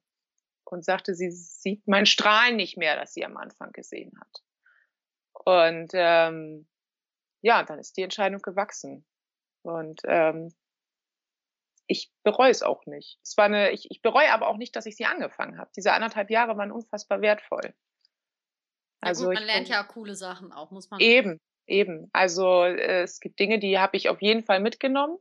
und sagte, sie sieht mein Strahlen nicht mehr, das sie am Anfang gesehen hat. Und ähm, ja, dann ist die Entscheidung gewachsen. Und ähm, ich bereue es auch nicht. Es war eine, ich, ich bereue aber auch nicht, dass ich sie angefangen habe. Diese anderthalb Jahre waren unfassbar wertvoll. Also gut, man lernt ja coole Sachen auch, muss man. Eben, eben. Also äh, es gibt Dinge, die habe ich auf jeden Fall mitgenommen.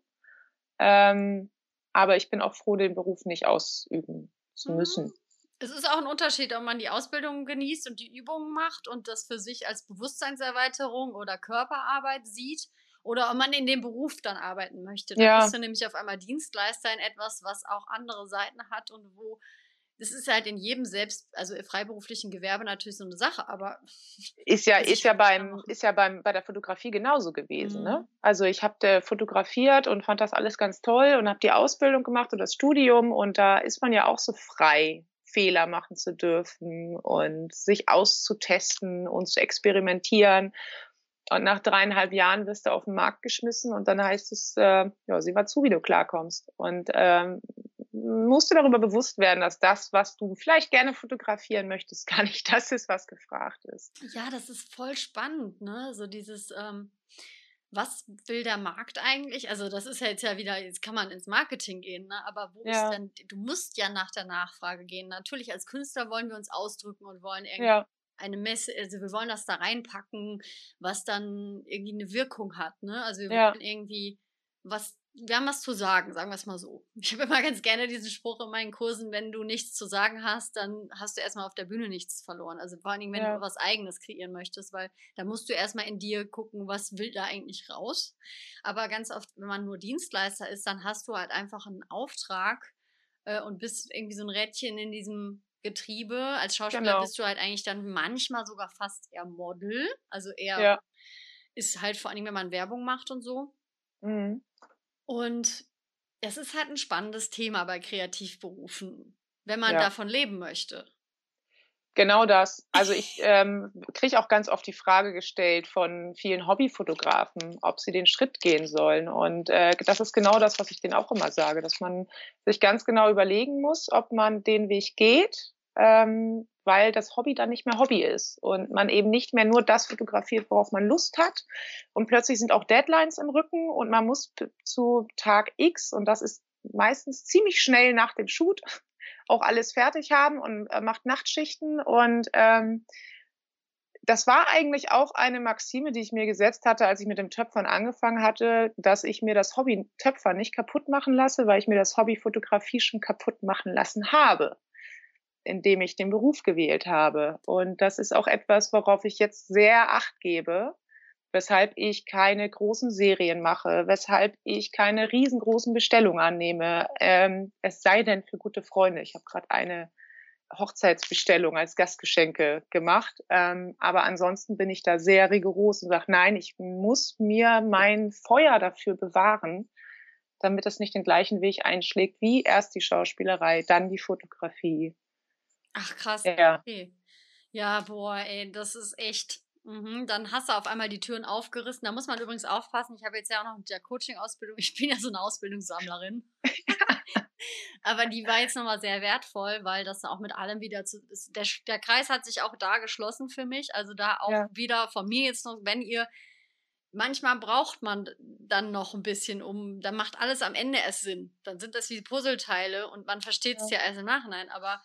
Ähm, aber ich bin auch froh, den Beruf nicht ausüben zu mhm. müssen. Es ist auch ein Unterschied, ob man die Ausbildung genießt und die Übungen macht und das für sich als Bewusstseinserweiterung oder Körperarbeit sieht oder ob man in dem Beruf dann arbeiten möchte. Dann ja. bist du nämlich auf einmal Dienstleister in etwas, was auch andere Seiten hat und wo das ist halt in jedem selbst, also freiberuflichen Gewerbe natürlich so eine Sache, aber <laughs> ist ja ist ja beim ist ja beim bei der Fotografie genauso gewesen, ne? mhm. ne? Also ich habe fotografiert und fand das alles ganz toll und habe die Ausbildung gemacht und das Studium und da ist man ja auch so frei, Fehler machen zu dürfen und sich auszutesten und zu experimentieren. Und nach dreieinhalb Jahren wirst du auf den Markt geschmissen und dann heißt es, äh, ja, sieh mal zu, wie du klarkommst. Und ähm, musst du darüber bewusst werden, dass das, was du vielleicht gerne fotografieren möchtest, <laughs> gar nicht das ist, was gefragt ist. Ja, das ist voll spannend, ne? So dieses, ähm, was will der Markt eigentlich? Also das ist ja jetzt ja wieder, jetzt kann man ins Marketing gehen, ne? Aber wo ja. ist denn, du musst ja nach der Nachfrage gehen. Natürlich als Künstler wollen wir uns ausdrücken und wollen irgendwie ja. eine Messe, also wir wollen das da reinpacken, was dann irgendwie eine Wirkung hat, ne? Also wir ja. wollen irgendwie was wir haben was zu sagen, sagen wir es mal so. Ich habe immer ganz gerne diesen Spruch in meinen Kursen, wenn du nichts zu sagen hast, dann hast du erstmal auf der Bühne nichts verloren. Also vor allen Dingen, wenn ja. du was eigenes kreieren möchtest, weil da musst du erstmal in dir gucken, was will da eigentlich raus. Aber ganz oft, wenn man nur Dienstleister ist, dann hast du halt einfach einen Auftrag äh, und bist irgendwie so ein Rädchen in diesem Getriebe. Als Schauspieler genau. bist du halt eigentlich dann manchmal sogar fast eher Model. Also eher ja. ist halt vor allen Dingen, wenn man Werbung macht und so. Mhm. Und es ist halt ein spannendes Thema bei Kreativberufen, wenn man ja. davon leben möchte. Genau das. Also ich <laughs> ähm, kriege auch ganz oft die Frage gestellt von vielen Hobbyfotografen, ob sie den Schritt gehen sollen. Und äh, das ist genau das, was ich denen auch immer sage, dass man sich ganz genau überlegen muss, ob man den Weg geht, ähm, weil das Hobby dann nicht mehr Hobby ist und man eben nicht mehr nur das fotografiert, worauf man Lust hat. Und plötzlich sind auch Deadlines im Rücken und man muss zu Tag X, und das ist meistens ziemlich schnell nach dem Shoot, <laughs> auch alles fertig haben und äh, macht Nachtschichten. Und ähm, das war eigentlich auch eine Maxime, die ich mir gesetzt hatte, als ich mit dem Töpfern angefangen hatte, dass ich mir das Hobby Töpfern nicht kaputt machen lasse, weil ich mir das Hobby Fotografie schon kaputt machen lassen habe in dem ich den Beruf gewählt habe. Und das ist auch etwas, worauf ich jetzt sehr acht gebe, weshalb ich keine großen Serien mache, weshalb ich keine riesengroßen Bestellungen annehme. Ähm, es sei denn für gute Freunde. Ich habe gerade eine Hochzeitsbestellung als Gastgeschenke gemacht. Ähm, aber ansonsten bin ich da sehr rigoros und sage, nein, ich muss mir mein Feuer dafür bewahren, damit es nicht den gleichen Weg einschlägt wie erst die Schauspielerei, dann die Fotografie, Ach krass. Ja. Okay. Ja, boah, ey, das ist echt. Mhm. Dann hast du auf einmal die Türen aufgerissen. Da muss man übrigens aufpassen. Ich habe jetzt ja auch noch mit der Coaching-Ausbildung. <laughs> Ich bin ja so eine Ausbildungssammlerin. <laughs> Aber die war jetzt nochmal sehr wertvoll, weil das auch mit allem wieder zu. Der, der Kreis hat sich auch da geschlossen für mich. Also da auch ja. wieder von mir jetzt noch, wenn ihr. Manchmal braucht man dann noch ein bisschen, um, dann macht alles am Ende erst Sinn. Dann sind das wie Puzzleteile und man versteht es ja. ja erst im Nachhinein. Aber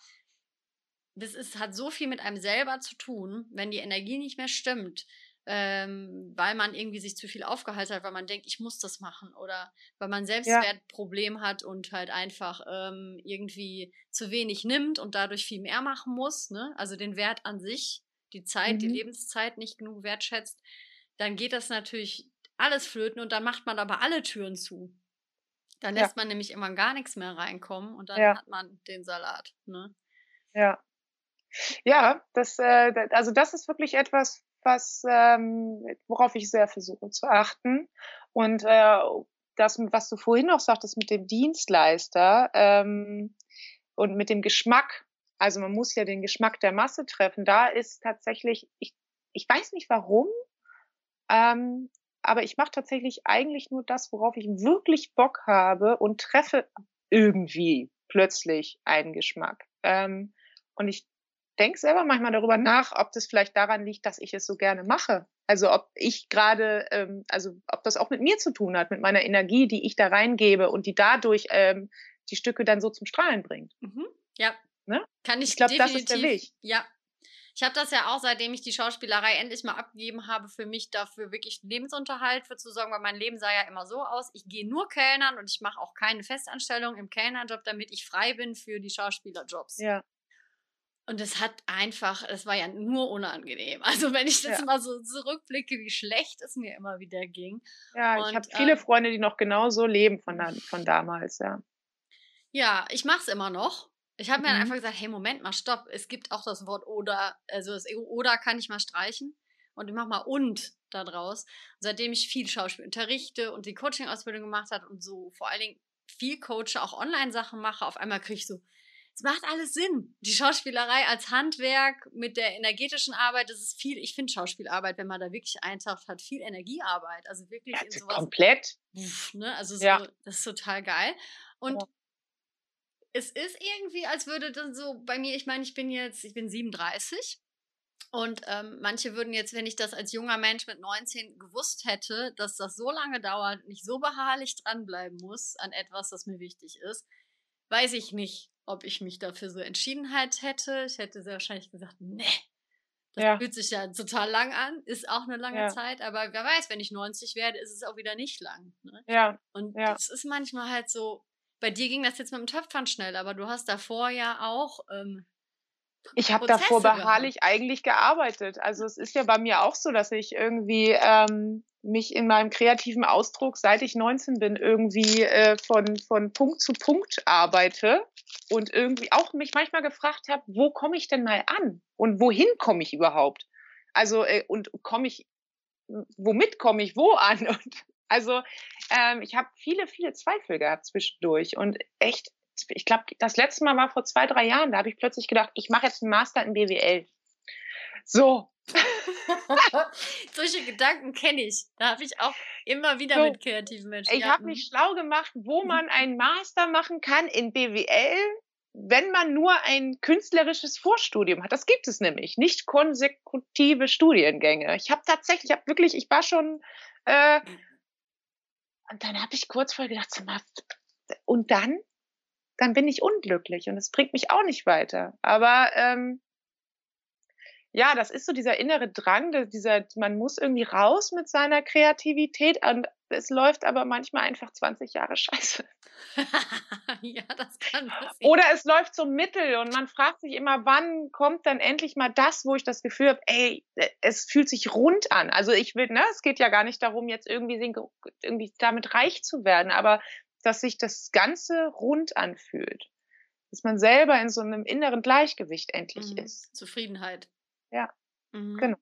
das ist, hat so viel mit einem selber zu tun, wenn die Energie nicht mehr stimmt, ähm, weil man irgendwie sich zu viel aufgehalten hat, weil man denkt, ich muss das machen oder weil man Selbstwertproblem ja. hat und halt einfach ähm, irgendwie zu wenig nimmt und dadurch viel mehr machen muss, ne? also den Wert an sich, die Zeit, mhm. die Lebenszeit nicht genug wertschätzt, dann geht das natürlich alles flöten und dann macht man aber alle Türen zu. Dann ja. lässt man nämlich immer gar nichts mehr reinkommen und dann ja. hat man den Salat. Ne? Ja, ja, das, äh, also das ist wirklich etwas, was, ähm, worauf ich sehr versuche zu achten. Und äh, das, was du vorhin noch sagtest mit dem Dienstleister ähm, und mit dem Geschmack, also man muss ja den Geschmack der Masse treffen, da ist tatsächlich, ich, ich weiß nicht warum, ähm, aber ich mache tatsächlich eigentlich nur das, worauf ich wirklich Bock habe und treffe irgendwie plötzlich einen Geschmack. Ähm, und ich denke selber manchmal darüber nach, ob das vielleicht daran liegt, dass ich es so gerne mache. Also ob ich gerade, ähm, also ob das auch mit mir zu tun hat, mit meiner Energie, die ich da reingebe und die dadurch ähm, die Stücke dann so zum Strahlen bringt. Mhm. Ja. Ne? Kann ich, ich glaube, das ist der Weg. Ja. Ich habe das ja auch, seitdem ich die Schauspielerei endlich mal abgegeben habe, für mich dafür wirklich Lebensunterhalt für zu sorgen, weil mein Leben sah ja immer so aus. Ich gehe nur Kellnern und ich mache auch keine Festanstellung im Kellnerjob, damit ich frei bin für die Schauspielerjobs. Ja. Und es hat einfach, es war ja nur unangenehm. <laughs> Also wenn ich das ja. mal so zurückblicke, wie schlecht es mir immer wieder ging. Ja, und, ich habe viele ähm, Freunde, die noch genauso leben von, da, von damals, ja. Ja, ich mache es immer noch. Ich habe mir mhm. dann einfach gesagt, hey, Moment mal, stopp. Es gibt auch das Wort oder, also das oder kann ich mal streichen. Und ich mache mal und da draus. Und seitdem ich viel Schauspiel unterrichte und die Coaching-Ausbildung gemacht habe und so vor allen Dingen viel coache, auch Online-Sachen mache, auf einmal kriege ich so, es macht alles Sinn. Die Schauspielerei als Handwerk mit der energetischen Arbeit, das ist viel, ich finde Schauspielarbeit, wenn man da wirklich eintaucht, hat viel Energiearbeit. Also wirklich ja, in sowas. Komplett. Ne? Also so, ja. das ist total geil. Und ja. es ist irgendwie, als würde dann so bei mir, ich meine, ich bin jetzt, ich bin 37. Und ähm, manche würden jetzt, wenn ich das als junger Mensch mit 19 gewusst hätte, dass das so lange dauert, nicht so beharrlich dranbleiben muss an etwas, das mir wichtig ist, weiß ich nicht ob ich mich dafür so entschieden hätte. Ich hätte sehr wahrscheinlich gesagt, nee, Das ja. fühlt sich ja total lang an, ist auch eine lange ja. Zeit, aber wer weiß, wenn ich 90 werde, ist es auch wieder nicht lang. Ne? Ja. Und ja. das ist manchmal halt so, bei dir ging das jetzt mit dem Töpfern schnell, aber du hast davor ja auch. Ähm, ich habe davor beharrlich eigentlich gearbeitet. Also es ist ja bei mir auch so, dass ich irgendwie ähm, mich in meinem kreativen Ausdruck, seit ich 19 bin, irgendwie äh, von, von Punkt zu Punkt arbeite und irgendwie auch mich manchmal gefragt habe, wo komme ich denn mal an und wohin komme ich überhaupt? Also äh, und komme ich, womit komme ich wo an? <laughs> Und also ähm, ich habe viele, viele Zweifel gehabt zwischendurch und echt, ich glaube, das letzte Mal war vor zwei, drei Jahren, da habe ich plötzlich gedacht, ich mache jetzt einen Master in BWL. So. <laughs> Solche Gedanken kenne ich. Da habe ich auch immer wieder so. mit kreativen Menschen. Ich habe mich schlau gemacht, wo mhm. man einen Master machen kann in BWL, wenn man nur ein künstlerisches Vorstudium hat. Das gibt es nämlich, nicht konsekutive Studiengänge. Ich habe tatsächlich, ich habe wirklich, ich war schon äh, mhm. Und dann habe ich kurz vorher gedacht, mal, und dann? Dann bin ich unglücklich und es bringt mich auch nicht weiter. Aber ähm, ja, das ist so dieser innere Drang, dieser, man muss irgendwie raus mit seiner Kreativität und es läuft aber manchmal einfach 20 Jahre scheiße. <laughs> ja, das kann passieren. Oder es läuft so mittel und man fragt sich immer, wann kommt dann endlich mal das, wo ich das Gefühl habe, ey, es fühlt sich rund an. Also ich will, ne, es geht ja gar nicht darum, jetzt irgendwie, irgendwie damit reich zu werden, aber dass sich das Ganze rund anfühlt. Dass man selber in so einem inneren Gleichgewicht endlich mhm. ist. Zufriedenheit. Ja, mhm. genau.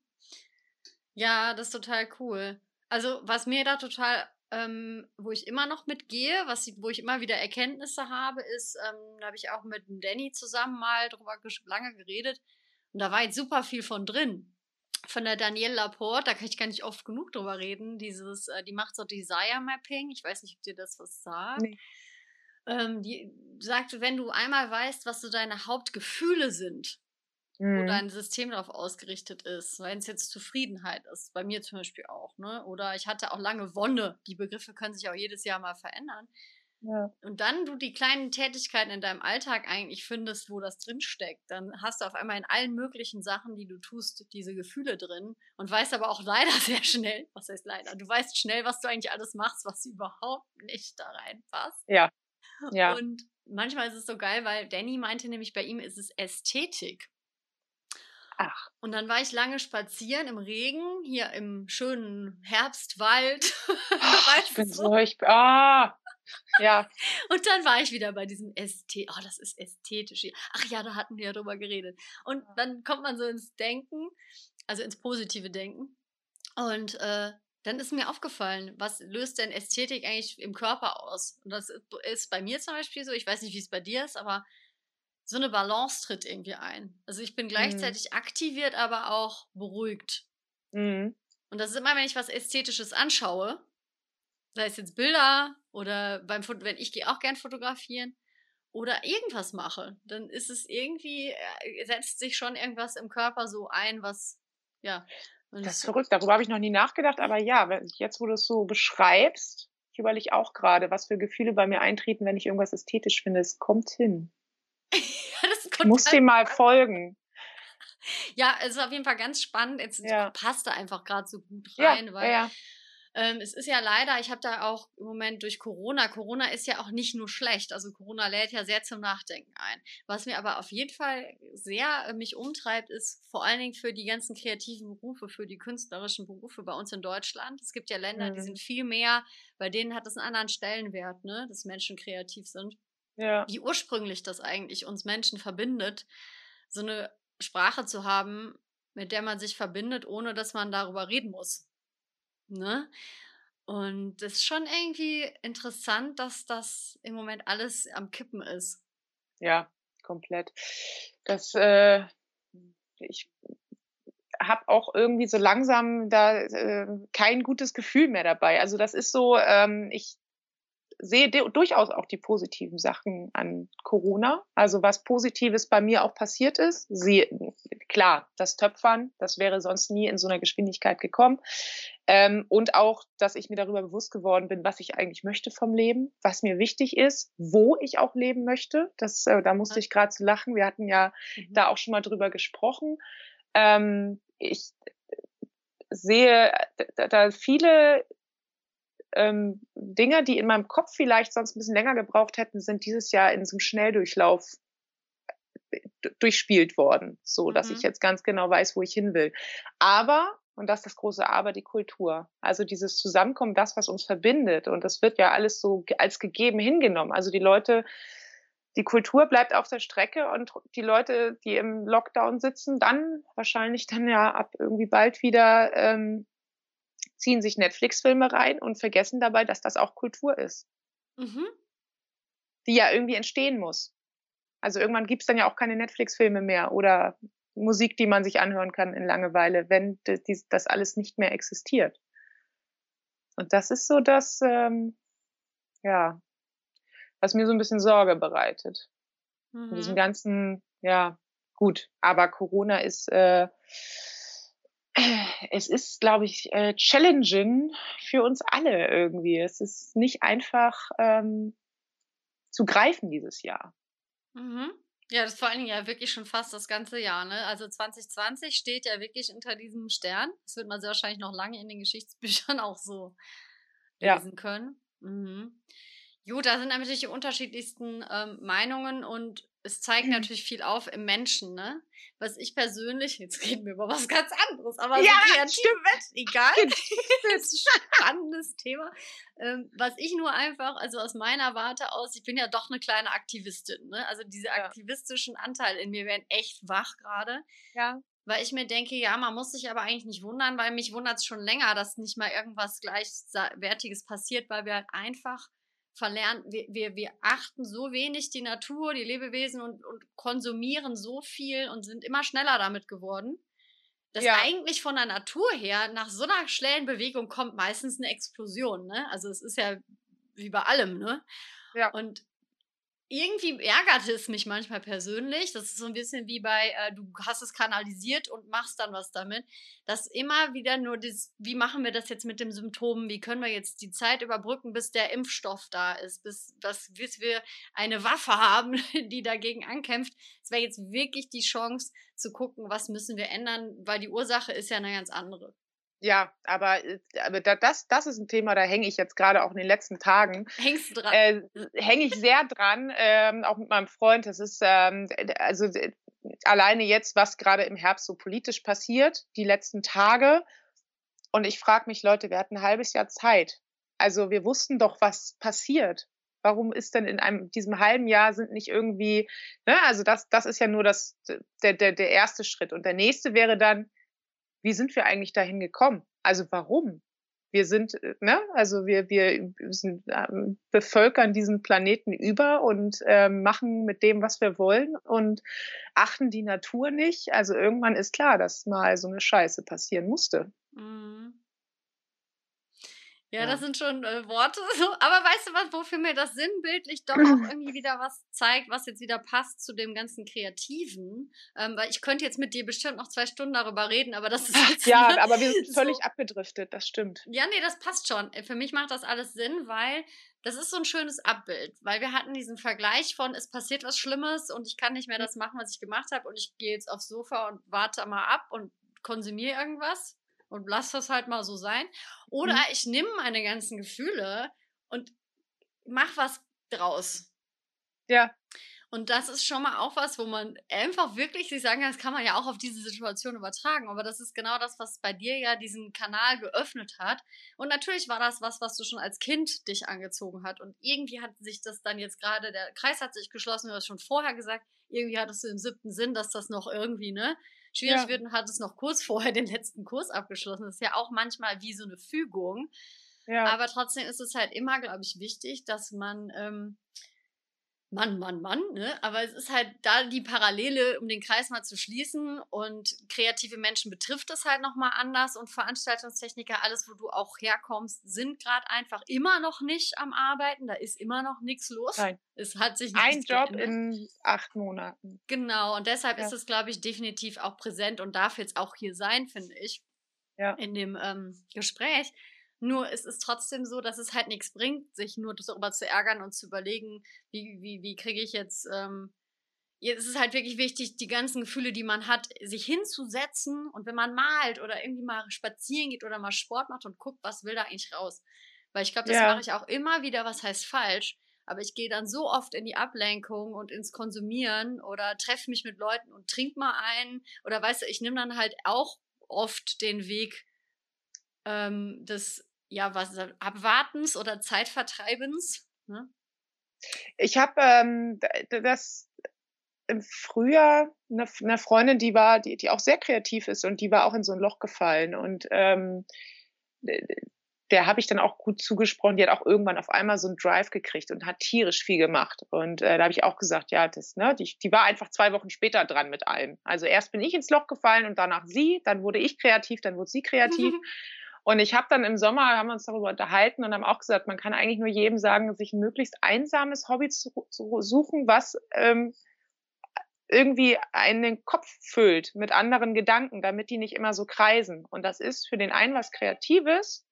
Ja, das ist total cool. Also, was mir da total, ähm, wo ich immer noch mitgehe, was, wo ich immer wieder Erkenntnisse habe, ist, ähm, da habe ich auch mit Danny zusammen mal drüber lange geredet. Und da war jetzt super viel von drin. Von der Danielle Laporte, da kann ich gar nicht oft genug drüber reden. Dieses, äh, die macht so Desire Mapping. Ich weiß nicht, ob dir das was sagt. Nee. Ähm, die sagt, wenn du einmal weißt, was so deine Hauptgefühle sind, mhm. wo dein System darauf ausgerichtet ist. Wenn es jetzt Zufriedenheit ist, bei mir zum Beispiel auch, ne? Oder ich hatte auch lange Wonne. Die Begriffe können sich auch jedes Jahr mal verändern. Ja. Und dann du die kleinen Tätigkeiten in deinem Alltag eigentlich findest, wo das drinsteckt, dann hast du auf einmal in allen möglichen Sachen, die du tust, diese Gefühle drin und weißt aber auch leider <laughs> sehr schnell, was heißt leider, du weißt schnell, was du eigentlich alles machst, was <laughs> überhaupt nicht da reinpasst. Ja. ja. Und manchmal ist es so geil, weil Danny meinte nämlich, bei ihm ist es Ästhetik. Ach. Und dann war ich lange spazieren im Regen, hier im schönen Herbstwald. Oh, <laughs> ich bin so, ich, ah, ja. Und dann war ich wieder bei diesem Ästhet, oh, das ist ästhetisch hier. Ach ja, da hatten wir ja drüber geredet. Und dann kommt man so ins Denken, also ins positive Denken. Und äh, dann ist mir aufgefallen, was löst denn Ästhetik eigentlich im Körper aus? Und das ist bei mir zum Beispiel so, ich weiß nicht, wie es bei dir ist, aber so eine Balance tritt irgendwie ein. Also ich bin mhm. gleichzeitig mhm. aktiviert, aber auch beruhigt. Mhm. Und das ist immer, wenn ich was Ästhetisches anschaue, sei es jetzt Bilder oder beim Foto, wenn ich gehe auch gern fotografieren oder irgendwas mache, dann ist es irgendwie, äh, setzt sich schon irgendwas im Körper so ein, was, ja. Das ist verrückt, darüber habe ich noch nie nachgedacht, aber ja, jetzt, wo du es so beschreibst, ich überlege auch gerade, was für Gefühle bei mir eintreten, wenn ich irgendwas ästhetisch finde. Es kommt hin. <laughs> ja, das ich muss dem mal folgen. Ja, es ist auf jeden Fall ganz spannend. Jetzt ja. passt da einfach gerade so gut rein, ja, weil ja. Ähm, es ist ja leider, ich habe da auch im Moment durch Corona, Corona ist ja auch nicht nur schlecht, also Corona lädt ja sehr zum Nachdenken ein. Was mir aber auf jeden Fall sehr äh, mich umtreibt, ist vor allen Dingen für die ganzen kreativen Berufe, für die künstlerischen Berufe bei uns in Deutschland. Es gibt ja Länder, mhm. die sind viel mehr, bei denen hat es einen anderen Stellenwert, ne, dass Menschen kreativ sind ja. wie ursprünglich das eigentlich uns Menschen verbindet, so eine Sprache zu haben, mit der man sich verbindet, ohne dass man darüber reden muss. Ne? Und es ist schon irgendwie interessant, dass das im Moment alles am Kippen ist. Ja, komplett. Das, äh, ich habe auch irgendwie so langsam da äh, kein gutes Gefühl mehr dabei. Also das ist so, ähm, ich sehe durchaus auch die positiven Sachen an Corona. Also was Positives bei mir auch passiert ist. Sie, klar, das Töpfern, das wäre sonst nie in so einer Geschwindigkeit gekommen. Ähm, und auch, dass ich mir darüber bewusst geworden bin, was ich eigentlich möchte vom Leben, was mir wichtig ist, wo ich auch leben möchte. Das, äh, da musste ich gerade zu lachen. Wir hatten ja mhm. da auch schon mal drüber gesprochen. Ähm, ich sehe da, da viele ähm, Dinge, die in meinem Kopf vielleicht sonst ein bisschen länger gebraucht hätten, sind dieses Jahr in so einem Schnelldurchlauf äh, durchspielt worden, so dass mhm. ich jetzt ganz genau weiß, wo ich hin will. Aber und das ist das große Aber, die Kultur. Also dieses Zusammenkommen, das, was uns verbindet. Und das wird ja alles so als gegeben hingenommen. Also die Leute, die Kultur bleibt auf der Strecke und die Leute, die im Lockdown sitzen, dann wahrscheinlich dann ja ab irgendwie bald wieder ähm, ziehen sich Netflix-Filme rein und vergessen dabei, dass das auch Kultur ist. Mhm. Die ja irgendwie entstehen muss. Also irgendwann gibt's dann ja auch keine Netflix-Filme mehr oder Musik, die man sich anhören kann in Langeweile, wenn das alles nicht mehr existiert. Und das ist so das, ähm, ja, was mir so ein bisschen Sorge bereitet. Mhm. In diesem ganzen, ja, gut, aber Corona ist, äh, es ist, glaube ich, äh, challenging für uns alle irgendwie. Es ist nicht einfach ähm, zu greifen dieses Jahr. Mhm. Ja, das ist vor allen Dingen ja wirklich schon fast das ganze Jahr, ne? Also 2020 steht ja wirklich unter diesem Stern. Das wird man sehr wahrscheinlich noch lange in den <laughs> Geschichtsbüchern auch so lesen ja. können. Mhm. Gut, da sind natürlich die unterschiedlichsten ähm, Meinungen und es zeigt mhm. natürlich viel auf im Menschen, ne? Was ich persönlich, jetzt reden wir über was ganz anderes, aber ja, so kreativ, stimmt. <laughs> egal. das ist ein spannendes Thema. Ähm, was ich nur einfach, also aus meiner Warte aus, ich bin ja doch eine kleine Aktivistin, ne? Also diese aktivistischen Anteile in mir werden echt wach gerade. Ja. Weil ich mir denke, ja, man muss sich aber eigentlich nicht wundern, weil mich wundert es schon länger, dass nicht mal irgendwas Gleichwertiges passiert, weil wir halt einfach verlernen, wir, wir, wir achten so wenig die Natur, die Lebewesen und, und konsumieren so viel und sind immer schneller damit geworden, dass ja. eigentlich von der Natur her nach so einer schnellen Bewegung kommt meistens eine Explosion. Ne? Also es ist ja wie bei allem, ne? Ja. Und irgendwie ärgert es mich manchmal persönlich. Das ist so ein bisschen wie bei, äh, du hast es kanalisiert und machst dann was damit. Dass immer wieder nur das, wie machen wir das jetzt mit dem Symptom? Wie können wir jetzt die Zeit überbrücken, bis der Impfstoff da ist, bis, bis, bis wir eine Waffe haben, <laughs> die dagegen ankämpft. Es wäre jetzt wirklich die Chance zu gucken, was müssen wir ändern, weil die Ursache ist ja eine ganz andere. Ja, aber, äh, aber das, das ist ein Thema, da hänge ich jetzt gerade auch in den letzten Tagen. Hängst du dran? Äh, hänge ich sehr dran, ähm, auch mit meinem Freund. Das ist ähm, also alleine jetzt, was gerade im Herbst so politisch passiert, die letzten Tage. Und ich frage mich, Leute, wir hatten ein halbes Jahr Zeit. Also wir wussten doch, was passiert. Warum ist denn in einem diesem halben Jahr sind nicht irgendwie, ne, also das, das ist ja nur das, der, der, der erste Schritt. Und der nächste wäre dann, wie sind wir eigentlich dahin gekommen? Also warum? Wir sind, äh, ne, also wir, wir sind, ähm, bevölkern diesen Planeten über und ähm, machen mit dem, was wir wollen und achten die Natur nicht. Also irgendwann ist klar, dass mal so eine Scheiße passieren musste. Mhm. Ja, ja, das sind schon äh, Worte. <laughs> So. Aber weißt du was, wofür mir das sinnbildlich doch auch <clears throat> irgendwie wieder was zeigt, was jetzt wieder passt zu dem ganzen Kreativen? Ähm, weil ich könnte jetzt mit dir bestimmt noch zwei Stunden darüber reden, aber das ist jetzt. Ja, ne? <laughs> aber wir sind völlig so. abgedriftet, das stimmt. Ja, nee, das passt schon. Äh, für mich macht das alles Sinn, weil das ist so ein schönes Abbild, weil wir hatten diesen Vergleich von, es passiert was Schlimmes und ich kann nicht mehr das machen, was ich gemacht habe und ich gehe jetzt aufs Sofa und warte mal ab und konsumiere irgendwas und lass das halt mal so sein. Oder mhm. ich nehme meine ganzen Gefühle und mach was draus. Ja. Und das ist schon mal auch was, wo man einfach wirklich sich sagen kann, das kann man ja auch auf diese Situation übertragen. Aber das ist genau das, was bei dir ja diesen Kanal geöffnet hat. Und natürlich war das was, was du schon als Kind dich angezogen hat. Und irgendwie hat sich das dann jetzt gerade, der Kreis hat sich geschlossen, du hast schon vorher gesagt, irgendwie hattest du im siebten Sinn, dass das noch irgendwie, ne, schwierig ja. wird und hat es noch kurz vorher den letzten Kurs abgeschlossen. Das ist ja auch manchmal wie so eine Fügung. Ja. Aber trotzdem ist es halt immer, glaube ich, wichtig, dass man ähm, Mann, Mann, Mann, ne? Aber es ist halt da die Parallele, um den Kreis mal zu schließen. Und kreative Menschen betrifft es halt nochmal anders. Und Veranstaltungstechniker, alles, wo du auch herkommst, sind gerade einfach immer noch nicht am Arbeiten. Da ist immer noch nichts los. Nein. Es hat sich Ein Job geändert. in acht Monaten. Genau. Und deshalb ja. ist es, glaube ich, definitiv auch präsent und darf jetzt auch hier sein, finde ich. Ja. In dem ähm, Gespräch. Nur es ist trotzdem so, dass es halt nichts bringt, sich nur darüber zu ärgern und zu überlegen, wie, wie, wie kriege ich jetzt ähm, es ist halt wirklich wichtig, die ganzen Gefühle, die man hat, sich hinzusetzen und wenn man malt oder irgendwie mal spazieren geht oder mal Sport macht und guckt, was will da eigentlich raus. Weil ich glaube, das ja. mache ich auch immer wieder, was heißt falsch. Aber ich gehe dann so oft in die Ablenkung und ins Konsumieren oder treffe mich mit Leuten und trink mal ein. Oder weißt du, ich nehme dann halt auch oft den Weg ähm, des ja, was Abwartens oder Zeitvertreibens. Ne? Ich habe ähm, das im Frühjahr eine, eine, Freundin, die war, die, die auch sehr kreativ ist und die war auch in so ein Loch gefallen. Und ähm, der habe ich dann auch gut zugesprochen. Die hat auch irgendwann auf einmal so einen Drive gekriegt und hat tierisch viel gemacht. Und äh, da habe ich auch gesagt, ja, das, ne, die, die war einfach zwei Wochen später dran mit allem. Also erst bin ich ins Loch gefallen und danach sie, dann wurde ich kreativ, dann wurde sie kreativ. <laughs> Und ich habe dann im Sommer, haben wir uns darüber unterhalten und haben auch gesagt, man kann eigentlich nur jedem sagen, sich ein möglichst einsames Hobby zu, zu suchen, was ähm, irgendwie einen Kopf füllt mit anderen Gedanken, damit die nicht immer so kreisen. Und das ist für den einen was Kreatives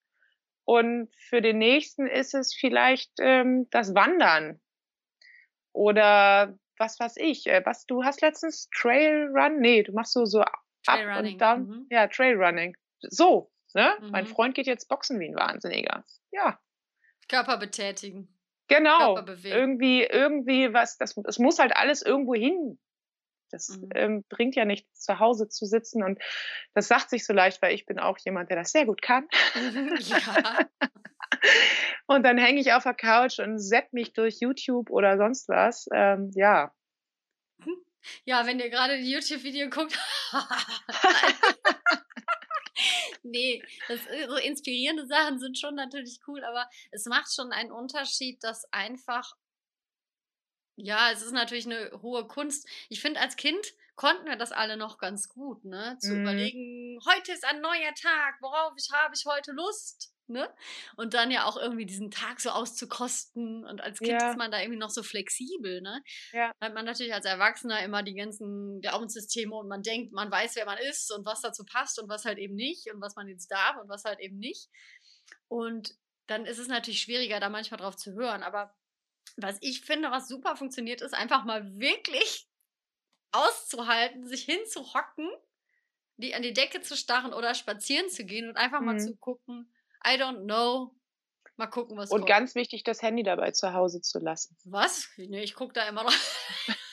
und für den nächsten ist es vielleicht ähm, das Wandern oder was weiß ich. Äh, was du hast letztens Trailrun? Nee, du machst so so ab und down. Mhm. Ja, Trailrunning. So, Ne? Mhm. Mein Freund geht jetzt boxen wie ein Wahnsinniger. Ja. Körper betätigen. Genau. Irgendwie, irgendwie was, das, das muss halt alles irgendwo hin. Das mhm. ähm, bringt ja nichts, zu Hause zu sitzen. Und das sagt sich so leicht, weil ich bin auch jemand, der das sehr gut kann. <laughs> Ja. <laughs> und dann hänge ich auf der Couch und sepp mich durch YouTube oder sonst was. Ähm, ja. <laughs> Ja, wenn ihr gerade ein YouTube-Video guckt. Nee, das, äh, so inspirierende Sachen sind schon natürlich cool, aber es macht schon einen Unterschied, dass einfach, ja, es ist natürlich eine hohe Kunst. Ich finde, als Kind konnten wir das alle noch ganz gut, ne? Zu mhm. überlegen, heute ist ein neuer Tag, worauf ich habe ich heute Lust? Ne? Und dann ja auch irgendwie diesen Tag so auszukosten. Und als Kind ja. ist man da irgendwie noch so flexibel, ne? Ja. Hat man natürlich als Erwachsener immer die ganzen Glaubenssysteme und man denkt, man weiß, wer man ist und was dazu passt und was halt eben nicht und was man jetzt darf und was halt eben nicht. Und dann ist es natürlich schwieriger, da manchmal drauf zu hören. Aber was ich finde, was super funktioniert, ist einfach mal wirklich auszuhalten, sich hinzuhocken, die an die Decke zu starren oder spazieren zu gehen und einfach mhm. mal zu gucken, I don't know. Mal gucken, was Und kommt. ganz wichtig, das Handy dabei zu Hause zu lassen. Was? Nee, ich gucke da immer noch. <laughs>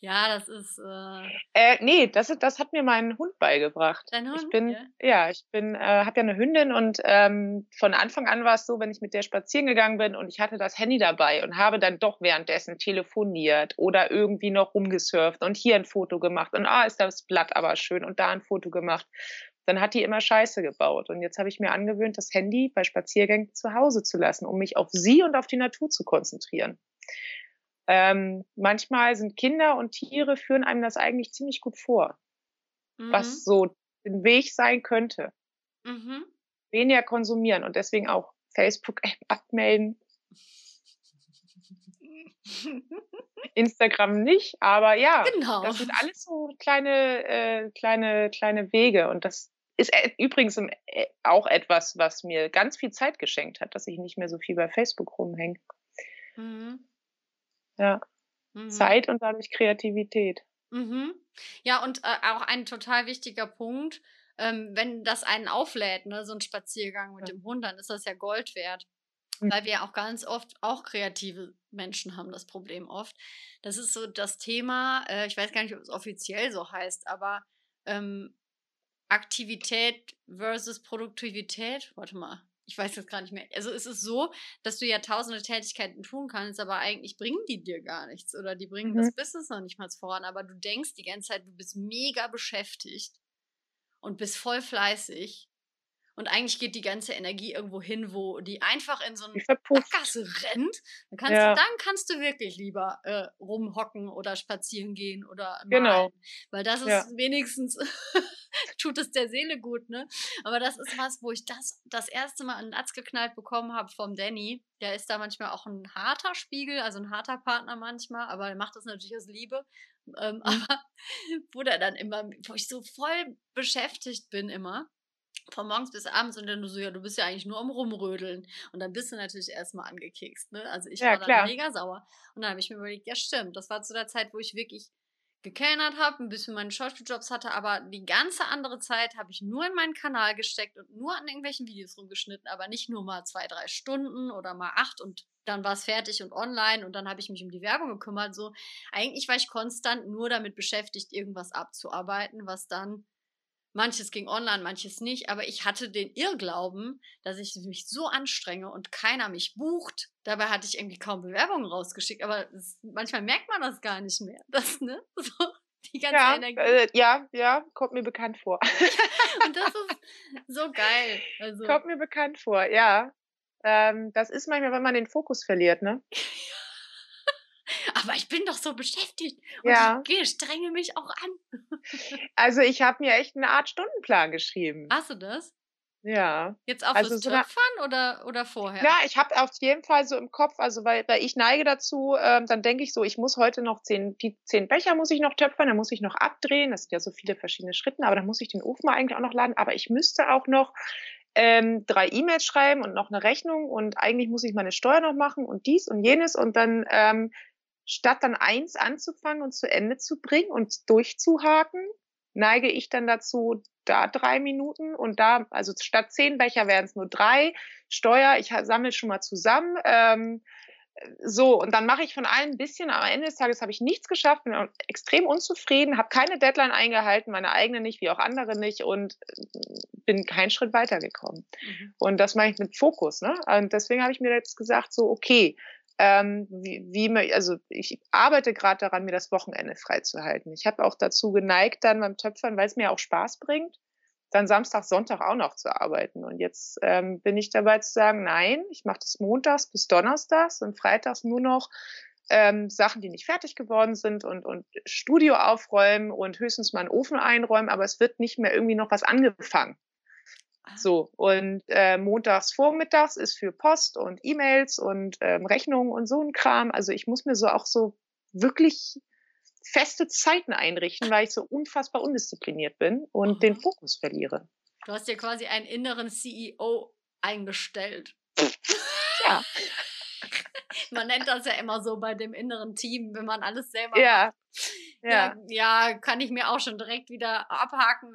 ja, das ist. Äh, äh, nee, das, das hat mir mein Hund beigebracht. Dein Hund? Ich bin, ja, ja ich bin, äh, habe ja eine Hündin und ähm, von Anfang an war es so, wenn ich mit der spazieren gegangen bin und ich hatte das Handy dabei und habe dann doch währenddessen telefoniert oder irgendwie noch rumgesurft und hier ein Foto gemacht und ah, ist das Blatt aber schön und da ein Foto gemacht dann hat die immer Scheiße gebaut. Und jetzt habe ich mir angewöhnt, das Handy bei Spaziergängen zu Hause zu lassen, um mich auf sie und auf die Natur zu konzentrieren. Ähm, manchmal sind Kinder und Tiere führen einem das eigentlich ziemlich gut vor, mhm. was so ein Weg sein könnte. Mhm. Weniger konsumieren und deswegen auch Facebook-App abmelden. <laughs> Instagram nicht, aber ja, genau. das sind alles so kleine, äh, kleine, kleine Wege und das ist übrigens äh, auch etwas, was mir ganz viel Zeit geschenkt hat, dass ich nicht mehr so viel bei Facebook rumhänge. Mhm. Ja. Mhm. Zeit und dadurch Kreativität. Mhm. Ja, und äh, auch ein total wichtiger Punkt, ähm, wenn das einen auflädt, ne, so ein Spaziergang mit ja. dem Hund, dann ist das ja Gold wert. Mhm. Weil wir auch ganz oft, auch kreative Menschen haben das Problem oft. Das ist so das Thema, äh, ich weiß gar nicht, ob es offiziell so heißt, aber ähm, Aktivität versus Produktivität. Warte mal, ich weiß jetzt gar nicht mehr. Also es ist so, dass du ja tausende Tätigkeiten tun kannst, aber eigentlich bringen die dir gar nichts oder die bringen mhm. das Business noch nicht mal voran. Aber du denkst die ganze Zeit, du bist mega beschäftigt und bist voll fleißig und eigentlich geht die ganze Energie irgendwo hin, wo die einfach in so eine Sackgasse rennt. Dann kannst, ja. du, dann kannst du wirklich lieber äh, rumhocken oder spazieren gehen oder malen. Genau. Weil das ist ja. wenigstens, <laughs> tut es der Seele gut, ne? Aber das ist was, wo ich das das erste Mal einen Latz geknallt bekommen habe vom Danny. Der ist da manchmal auch ein harter Spiegel, also ein harter Partner manchmal, aber er macht das natürlich aus Liebe. Ähm, mhm. <laughs> aber wo der dann immer, wo ich so voll beschäftigt bin immer von morgens bis abends und dann du so, ja, du bist ja eigentlich nur am Rumrödeln. Und dann bist du natürlich erstmal angekekst, ne? Also ich Ja, war dann klar. mega sauer. Und dann habe ich mir überlegt, ja, stimmt. Das war zu der Zeit, wo ich wirklich gekellnert habe, ein bisschen meine Schauspieljobs hatte, aber die ganze andere Zeit habe ich nur in meinen Kanal gesteckt und nur an irgendwelchen Videos rumgeschnitten, aber nicht nur mal zwei, drei Stunden oder mal acht und dann war es fertig und online und dann habe ich mich um die Werbung gekümmert. So, eigentlich war ich konstant nur damit beschäftigt, irgendwas abzuarbeiten, was dann Manches ging online, manches nicht, aber ich hatte den Irrglauben, dass ich mich so anstrenge und keiner mich bucht. Dabei hatte ich irgendwie kaum Bewerbungen rausgeschickt, aber es, manchmal merkt man das gar nicht mehr. <laughs> Das, ne? So, die ganze Ja, Energie. äh, ja, ja, kommt mir bekannt vor. <laughs> Und das <laughs> ist so geil. Also, kommt mir bekannt vor, ja. Ähm, das ist manchmal, wenn man den Fokus verliert, ne? Aber ich bin doch so beschäftigt und Ja. ich strenge mich auch an. <laughs> Also ich habe mir echt eine Art Stundenplan geschrieben. Hast du das? Ja. Jetzt auch Also fürs so Töpfern oder, oder vorher? Ja, ich habe auf jeden Fall so im Kopf, also weil, weil ich neige dazu, ähm, dann denke ich so, ich muss heute noch zehn, die zehn Becher muss ich noch töpfern, dann muss ich noch abdrehen, das sind ja so viele verschiedene Schritte, aber dann muss ich den Ofen eigentlich auch noch laden, aber ich müsste auch noch ähm, drei E-Mails schreiben und noch eine Rechnung und eigentlich muss ich meine Steuer noch machen und dies und jenes und dann ähm, statt dann eins anzufangen und zu Ende zu bringen und durchzuhaken, neige ich dann dazu, da drei Minuten und da, also statt zehn Becher wären es nur drei. Steuer, ich sammle schon mal zusammen. Ähm, so, und dann mache ich von allen ein bisschen. Am Ende des Tages habe ich nichts geschafft, bin extrem unzufrieden, habe keine Deadline eingehalten, meine eigene nicht, wie auch andere nicht und äh, bin keinen Schritt weitergekommen. Mhm. Und das mache ich mit Fokus. Ne? Und deswegen habe ich mir jetzt gesagt, so, okay, ähm, wie, wie, also ich arbeite gerade daran, mir das Wochenende freizuhalten. Ich habe auch dazu geneigt, dann beim Töpfern, weil es mir auch Spaß bringt, dann Samstag, Sonntag auch noch zu arbeiten. Und jetzt ähm, bin ich dabei zu sagen, nein, ich mache das montags bis donnerstags und freitags nur noch ähm, Sachen, die nicht fertig geworden sind und, und Studio aufräumen und höchstens mal einen Ofen einräumen, aber es wird nicht mehr irgendwie noch was angefangen. So, und äh, montags vormittags ist für Post und E-Mails und ähm, Rechnungen und so ein Kram. Also ich muss mir so auch so wirklich feste Zeiten einrichten, weil ich so unfassbar undiszipliniert bin und Aha. den Fokus verliere. Du hast dir quasi einen inneren CEO eingestellt. Ja. <laughs> Man nennt das ja immer so bei dem inneren Team, wenn man alles selber Ja, macht. Ja. Ja, ja, kann ich mir auch schon direkt wieder abhaken.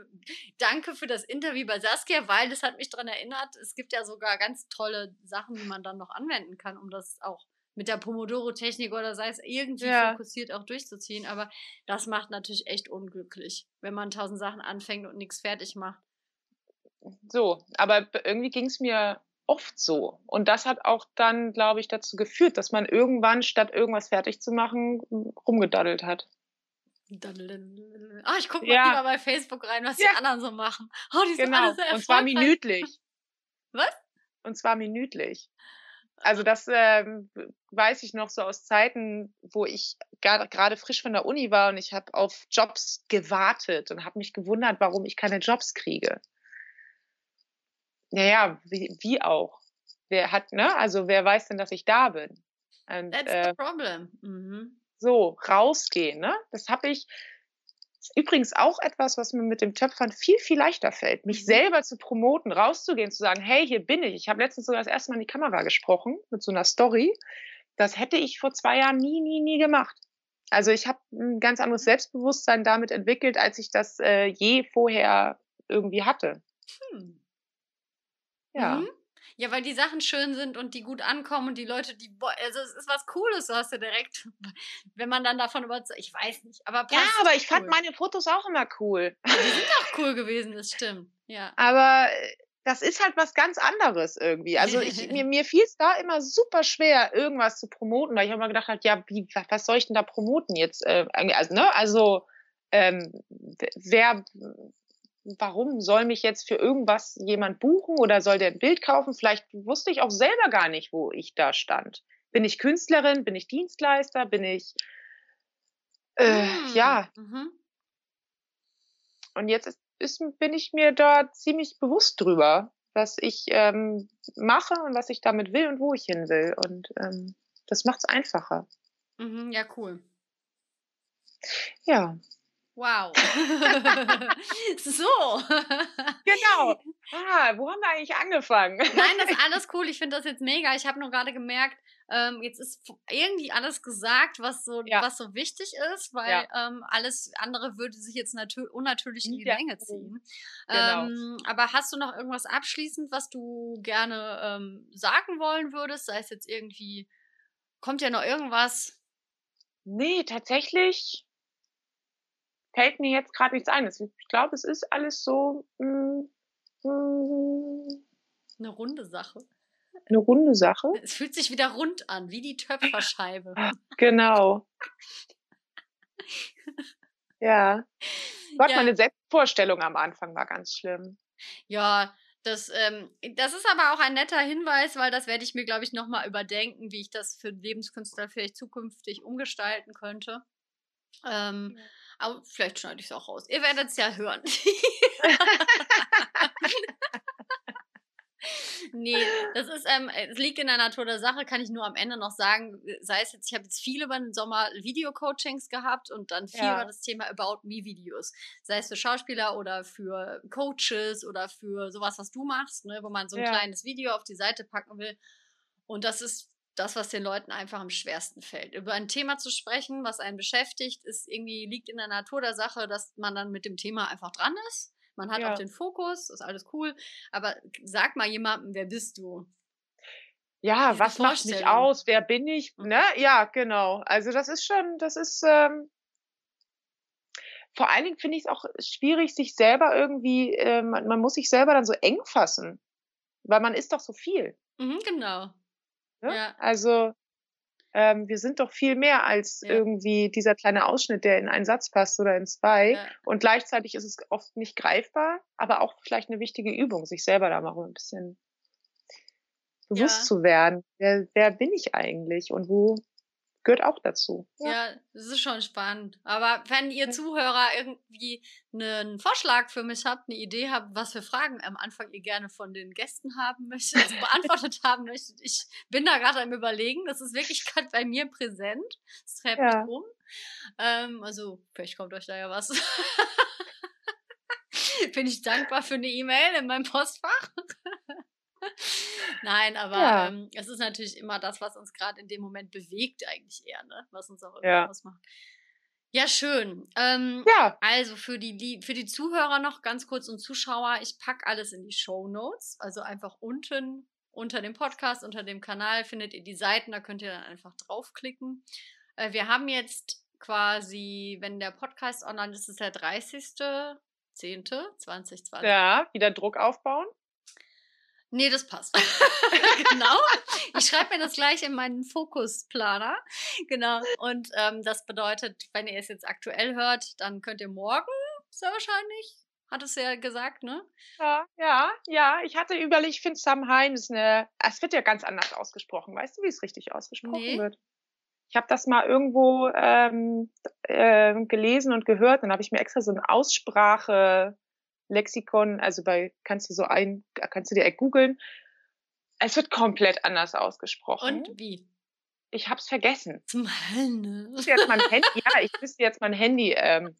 Danke für das Interview bei Saskia, weil das hat mich daran erinnert, es gibt ja sogar ganz tolle Sachen, die man dann noch anwenden kann, um das auch mit der Pomodoro-Technik oder sei es irgendwie Ja. fokussiert auch durchzuziehen. Aber das macht natürlich echt unglücklich, wenn man tausend Sachen anfängt und nichts fertig macht. So, aber irgendwie ging es mir oft so. Und das hat auch dann, glaube ich, dazu geführt, dass man irgendwann, statt irgendwas fertig zu machen, rumgedaddelt hat. Ah, ich gucke mal Ja. lieber bei Facebook rein, was Ja. die anderen so machen. Oh, die sind Genau. alle sehr Und zwar erfolgreich. minütlich. <laughs> Was? Und zwar minütlich. Also das ähm, weiß ich noch so aus Zeiten, wo ich gerade frisch von der Uni war und ich habe auf Jobs gewartet und habe mich gewundert, warum ich keine Jobs kriege. Naja, wie, wie auch. Wer hat, ne? Also wer weiß denn, dass ich da bin? Und, That's äh, the problem. Mhm. So, rausgehen, ne? Das habe ich ist übrigens auch etwas, was mir mit dem Töpfern viel, viel leichter fällt. Mich Mhm. selber zu promoten, rauszugehen, zu sagen, hey, hier bin ich. Ich habe letztens sogar das erste Mal in die Kamera gesprochen mit so einer Story. Das hätte ich vor zwei Jahren nie, nie, nie gemacht. Also ich habe ein ganz anderes Selbstbewusstsein damit entwickelt, als ich das äh, je vorher irgendwie hatte. Hm. Ja. Mhm. Ja, weil die Sachen schön sind und die gut ankommen und die Leute, die, also es ist was Cooles, du hast ja direkt, <laughs> wenn man dann davon überzeugt, ich weiß nicht, aber Ja, aber ich fand cool. meine Fotos auch immer cool. Die sind auch cool gewesen, das stimmt, ja. Aber äh, das ist halt was ganz anderes irgendwie. Also ich, <laughs> mir, mir fiel es da immer super schwer, irgendwas zu promoten, weil ich immer gedacht habe, ja, wie, wa- was soll ich denn da promoten jetzt? Äh, also, ne? also ähm, wer, warum soll mich jetzt für irgendwas jemand buchen oder soll der ein Bild kaufen? Vielleicht wusste ich auch selber gar nicht, wo ich da stand. Bin ich Künstlerin? Bin ich Dienstleister? Bin ich äh, Hm. ja, Mhm. und jetzt ist, ist, bin ich mir da ziemlich bewusst drüber, was ich ähm, mache und was ich damit will und wo ich hin will. Und ähm, das macht es einfacher. Mhm, ja, cool. Ja. Wow. <laughs> so. Genau. <laughs> Ah, wo haben wir eigentlich angefangen? Nein, das ist <laughs> alles cool. Ich finde das jetzt mega. Ich habe nur gerade gemerkt, ähm, jetzt ist irgendwie alles gesagt, was so, Ja. was so wichtig ist, weil Ja. ähm, alles andere würde sich jetzt natür unnatürlich in die Ja. Länge ziehen. Genau. Ähm, aber hast du noch irgendwas abschließend, was du gerne ähm, sagen wollen würdest? Sei es jetzt irgendwie, kommt ja noch irgendwas? Nee, tatsächlich fällt mir jetzt gerade nichts ein. Ich glaube, es ist alles so mm, mm, Eine runde Sache. eine runde Sache. Es fühlt sich wieder rund an, wie die Töpferscheibe. <laughs> Genau. Ja. Gott, Ja. meine Selbstvorstellung am Anfang war ganz schlimm. Ja, das, ähm, das ist aber auch ein netter Hinweis, weil das werde ich mir, glaube ich, nochmal überdenken, wie ich das für Lebenskünstler vielleicht zukünftig umgestalten könnte. Ähm, aber vielleicht schneide ich es auch raus. Ihr werdet es ja hören. <laughs> nee, das ist, ähm, es liegt in der Natur der Sache, kann ich nur am Ende noch sagen, sei es jetzt, ich habe jetzt viel über den Sommer Video-Coachings gehabt und dann viel Ja. über das Thema About Me-Videos. Sei es für Schauspieler oder für Coaches oder für sowas, was du machst, ne, wo man so ein Ja. kleines Video auf die Seite packen will. Und das ist das, was den Leuten einfach am schwersten fällt. Über ein Thema zu sprechen, was einen beschäftigt, ist irgendwie, liegt in der Natur der Sache, dass man dann mit dem Thema einfach dran ist. Man hat Ja. auch den Fokus, ist alles cool. Aber sag mal jemandem, wer bist du? Ja, Diese was macht mich aus? Wer bin ich? Mhm. Ne? Ja, genau. Also das ist schon, das ist ähm, vor allen Dingen finde ich es auch schwierig, sich selber irgendwie, äh, man, man muss sich selber dann so eng fassen, weil man ist doch so viel. Mhm, genau. Ne? Ja. Also ähm, wir sind doch viel mehr als Ja. irgendwie dieser kleine Ausschnitt, der in einen Satz passt oder in zwei. Ja. Und gleichzeitig ist es oft nicht greifbar, aber auch vielleicht eine wichtige Übung, sich selber da mal ein bisschen bewusst Ja. zu werden. Wer, wer bin ich eigentlich und wo gehört auch dazu? Ja. das ist schon spannend. Aber wenn ihr Zuhörer irgendwie einen Vorschlag für mich habt, eine Idee habt, was für Fragen am Anfang ihr gerne von den Gästen haben möchtet, also <laughs> beantwortet haben möchtet, ich bin da gerade am überlegen. Das ist wirklich gerade bei mir präsent. Es treibt Ja. mich um. Ähm, also, vielleicht kommt euch da ja was. <laughs> bin ich dankbar für eine E-Mail in meinem Postfach. <laughs> <laughs> Nein, aber Ja. ähm, es ist natürlich immer das, was uns gerade in dem Moment bewegt, eigentlich eher, ne? Was uns auch irgendwie Ja. ausmacht. Ja, schön. Ähm, Ja, also für die, für die Zuhörer noch ganz kurz und Zuschauer, ich packe alles in die Show Notes. Also einfach unten unter dem Podcast, unter dem Kanal findet ihr die Seiten, da könnt ihr dann einfach draufklicken. Äh, wir haben jetzt quasi, wenn der Podcast online ist, ist der 30.10.2020. ja, wieder Druck aufbauen. Nee, das passt. <laughs> genau. Ich schreibe mir das gleich in meinen Fokusplaner. Genau. Und ähm, das bedeutet, wenn ihr es jetzt aktuell hört, dann könnt ihr morgen, sehr wahrscheinlich, hat es ja gesagt, ne? Ja, ja, ja. Ich hatte überlegt, ich finde Samhain ist eine, es wird ja ganz anders ausgesprochen. Weißt du, wie es richtig ausgesprochen Nee. wird? Ich habe das mal irgendwo ähm, äh, gelesen und gehört. Dann habe ich mir extra so ein Aussprache-Lexikon, also bei, kannst du so ein, kannst du dir googeln. Es wird komplett anders ausgesprochen. Und wie? ich habe es vergessen. Zum. Ich müsste jetzt mein Handy, ja, ich müsste jetzt mein Handy ähm,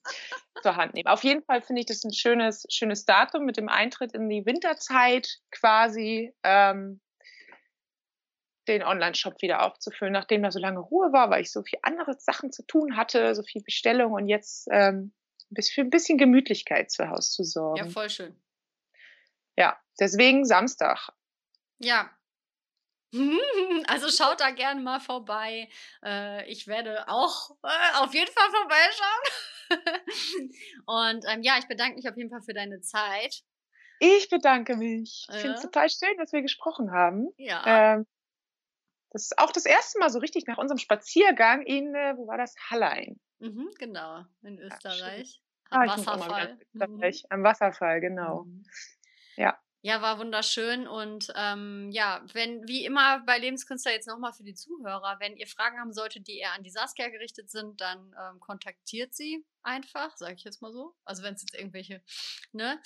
zur Hand nehmen. Auf jeden Fall finde ich das ein schönes, schönes Datum mit dem Eintritt in die Winterzeit quasi ähm, den Online-Shop wieder aufzufüllen, nachdem da so lange Ruhe war, weil ich so viel andere Sachen zu tun hatte, so viel Bestellung und jetzt ähm, für ein bisschen Gemütlichkeit zu Hause zu Ja, sorgen. voll schön. Ja, deswegen Samstag. Ja. <laughs> Also schaut da gerne mal vorbei. Äh, ich werde auch äh, auf jeden Fall vorbeischauen. <laughs> Und ähm, ja, ich bedanke mich auf jeden Fall für deine Zeit. Ich bedanke mich. Ich finde es Ja. total schön, dass wir gesprochen haben. Ja. Ähm, das ist auch das erste Mal so richtig nach unserem Spaziergang in, äh, wo war das? Hallein. Mhm, genau, in Österreich. Ah, Am mal Wasserfall. nach Österreich. Am Wasserfall, genau. Mhm. Ja. Ja, war wunderschön. Und ähm, ja, wenn, wie immer bei Lebenskünstler jetzt nochmal für die Zuhörer, wenn ihr Fragen haben solltet, die eher an die Saskia gerichtet sind, dann ähm, kontaktiert sie einfach, sage ich jetzt mal so. Also wenn es jetzt irgendwelche, ne?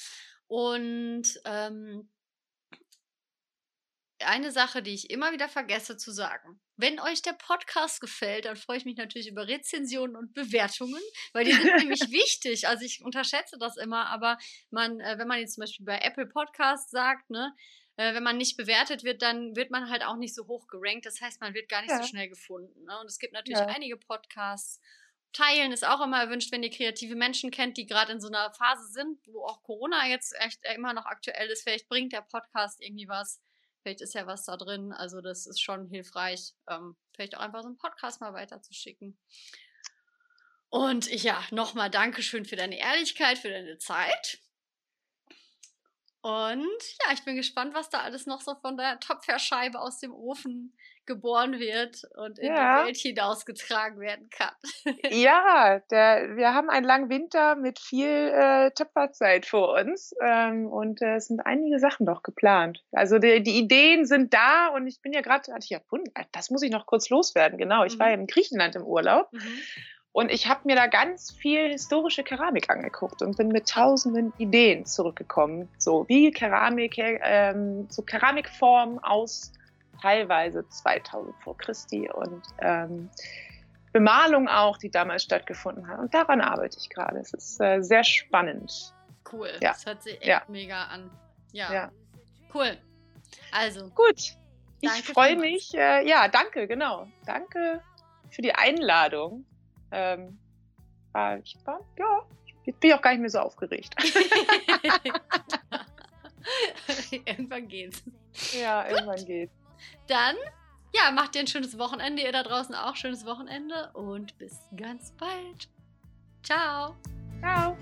Und ähm, eine Sache, die ich immer wieder vergesse zu sagen. Wenn euch der Podcast gefällt, dann freue ich mich natürlich über Rezensionen und Bewertungen, weil die sind <laughs> nämlich wichtig. Also ich unterschätze das immer, aber man, äh, wenn man jetzt zum Beispiel bei Apple Podcasts sagt, ne, äh, wenn man nicht bewertet wird, dann wird man halt auch nicht so hoch gerankt. Das heißt, man wird gar nicht ja. so schnell gefunden. Ne? Und es gibt natürlich ja. einige Podcasts. Teilen ist auch immer erwünscht, wenn ihr kreative Menschen kennt, die gerade in so einer Phase sind, wo auch Corona jetzt echt immer noch aktuell ist. Vielleicht bringt der Podcast irgendwie was. Vielleicht ist ja was da drin. Also das ist schon hilfreich, ähm, vielleicht auch einfach so einen Podcast mal weiterzuschicken. Und ja, nochmal Dankeschön für deine Ehrlichkeit, für deine Zeit. Und ja, ich bin gespannt, was da alles noch so von der Topferscheibe aus dem Ofen geboren wird und in ja. die Welt hinausgetragen werden kann. <laughs> ja, der, wir haben einen langen Winter mit viel äh, Töpferzeit vor uns ähm, und äh, es sind einige Sachen doch geplant. Also die, die Ideen sind da und ich bin ja gerade, hatte ich ja, das muss ich noch kurz loswerden, genau. Ich mhm. war ja in Griechenland im Urlaub. Mhm. Und ich habe mir da ganz viel historische Keramik angeguckt und bin mit tausenden Ideen zurückgekommen. So wie Keramik, ähm, so Keramikformen aus teilweise 2000 vor Christi und ähm, Bemalung auch, die damals stattgefunden hat. Und daran arbeite ich gerade. Es ist äh, sehr spannend. Cool. Ja. Das hört sich echt ja. mega an. Ja. ja. Cool. Also. Gut. Ich freue mich. Äh, ja, danke, genau. Danke für die Einladung. Ähm, war, ich war, ja, jetzt bin ich auch gar nicht mehr so aufgeregt. <laughs> <laughs> irgendwann geht's. Ja, irgendwann geht's. Dann, ja, macht ihr ein schönes Wochenende. Ihr da draußen auch schönes Wochenende und bis ganz bald. Ciao. Ciao.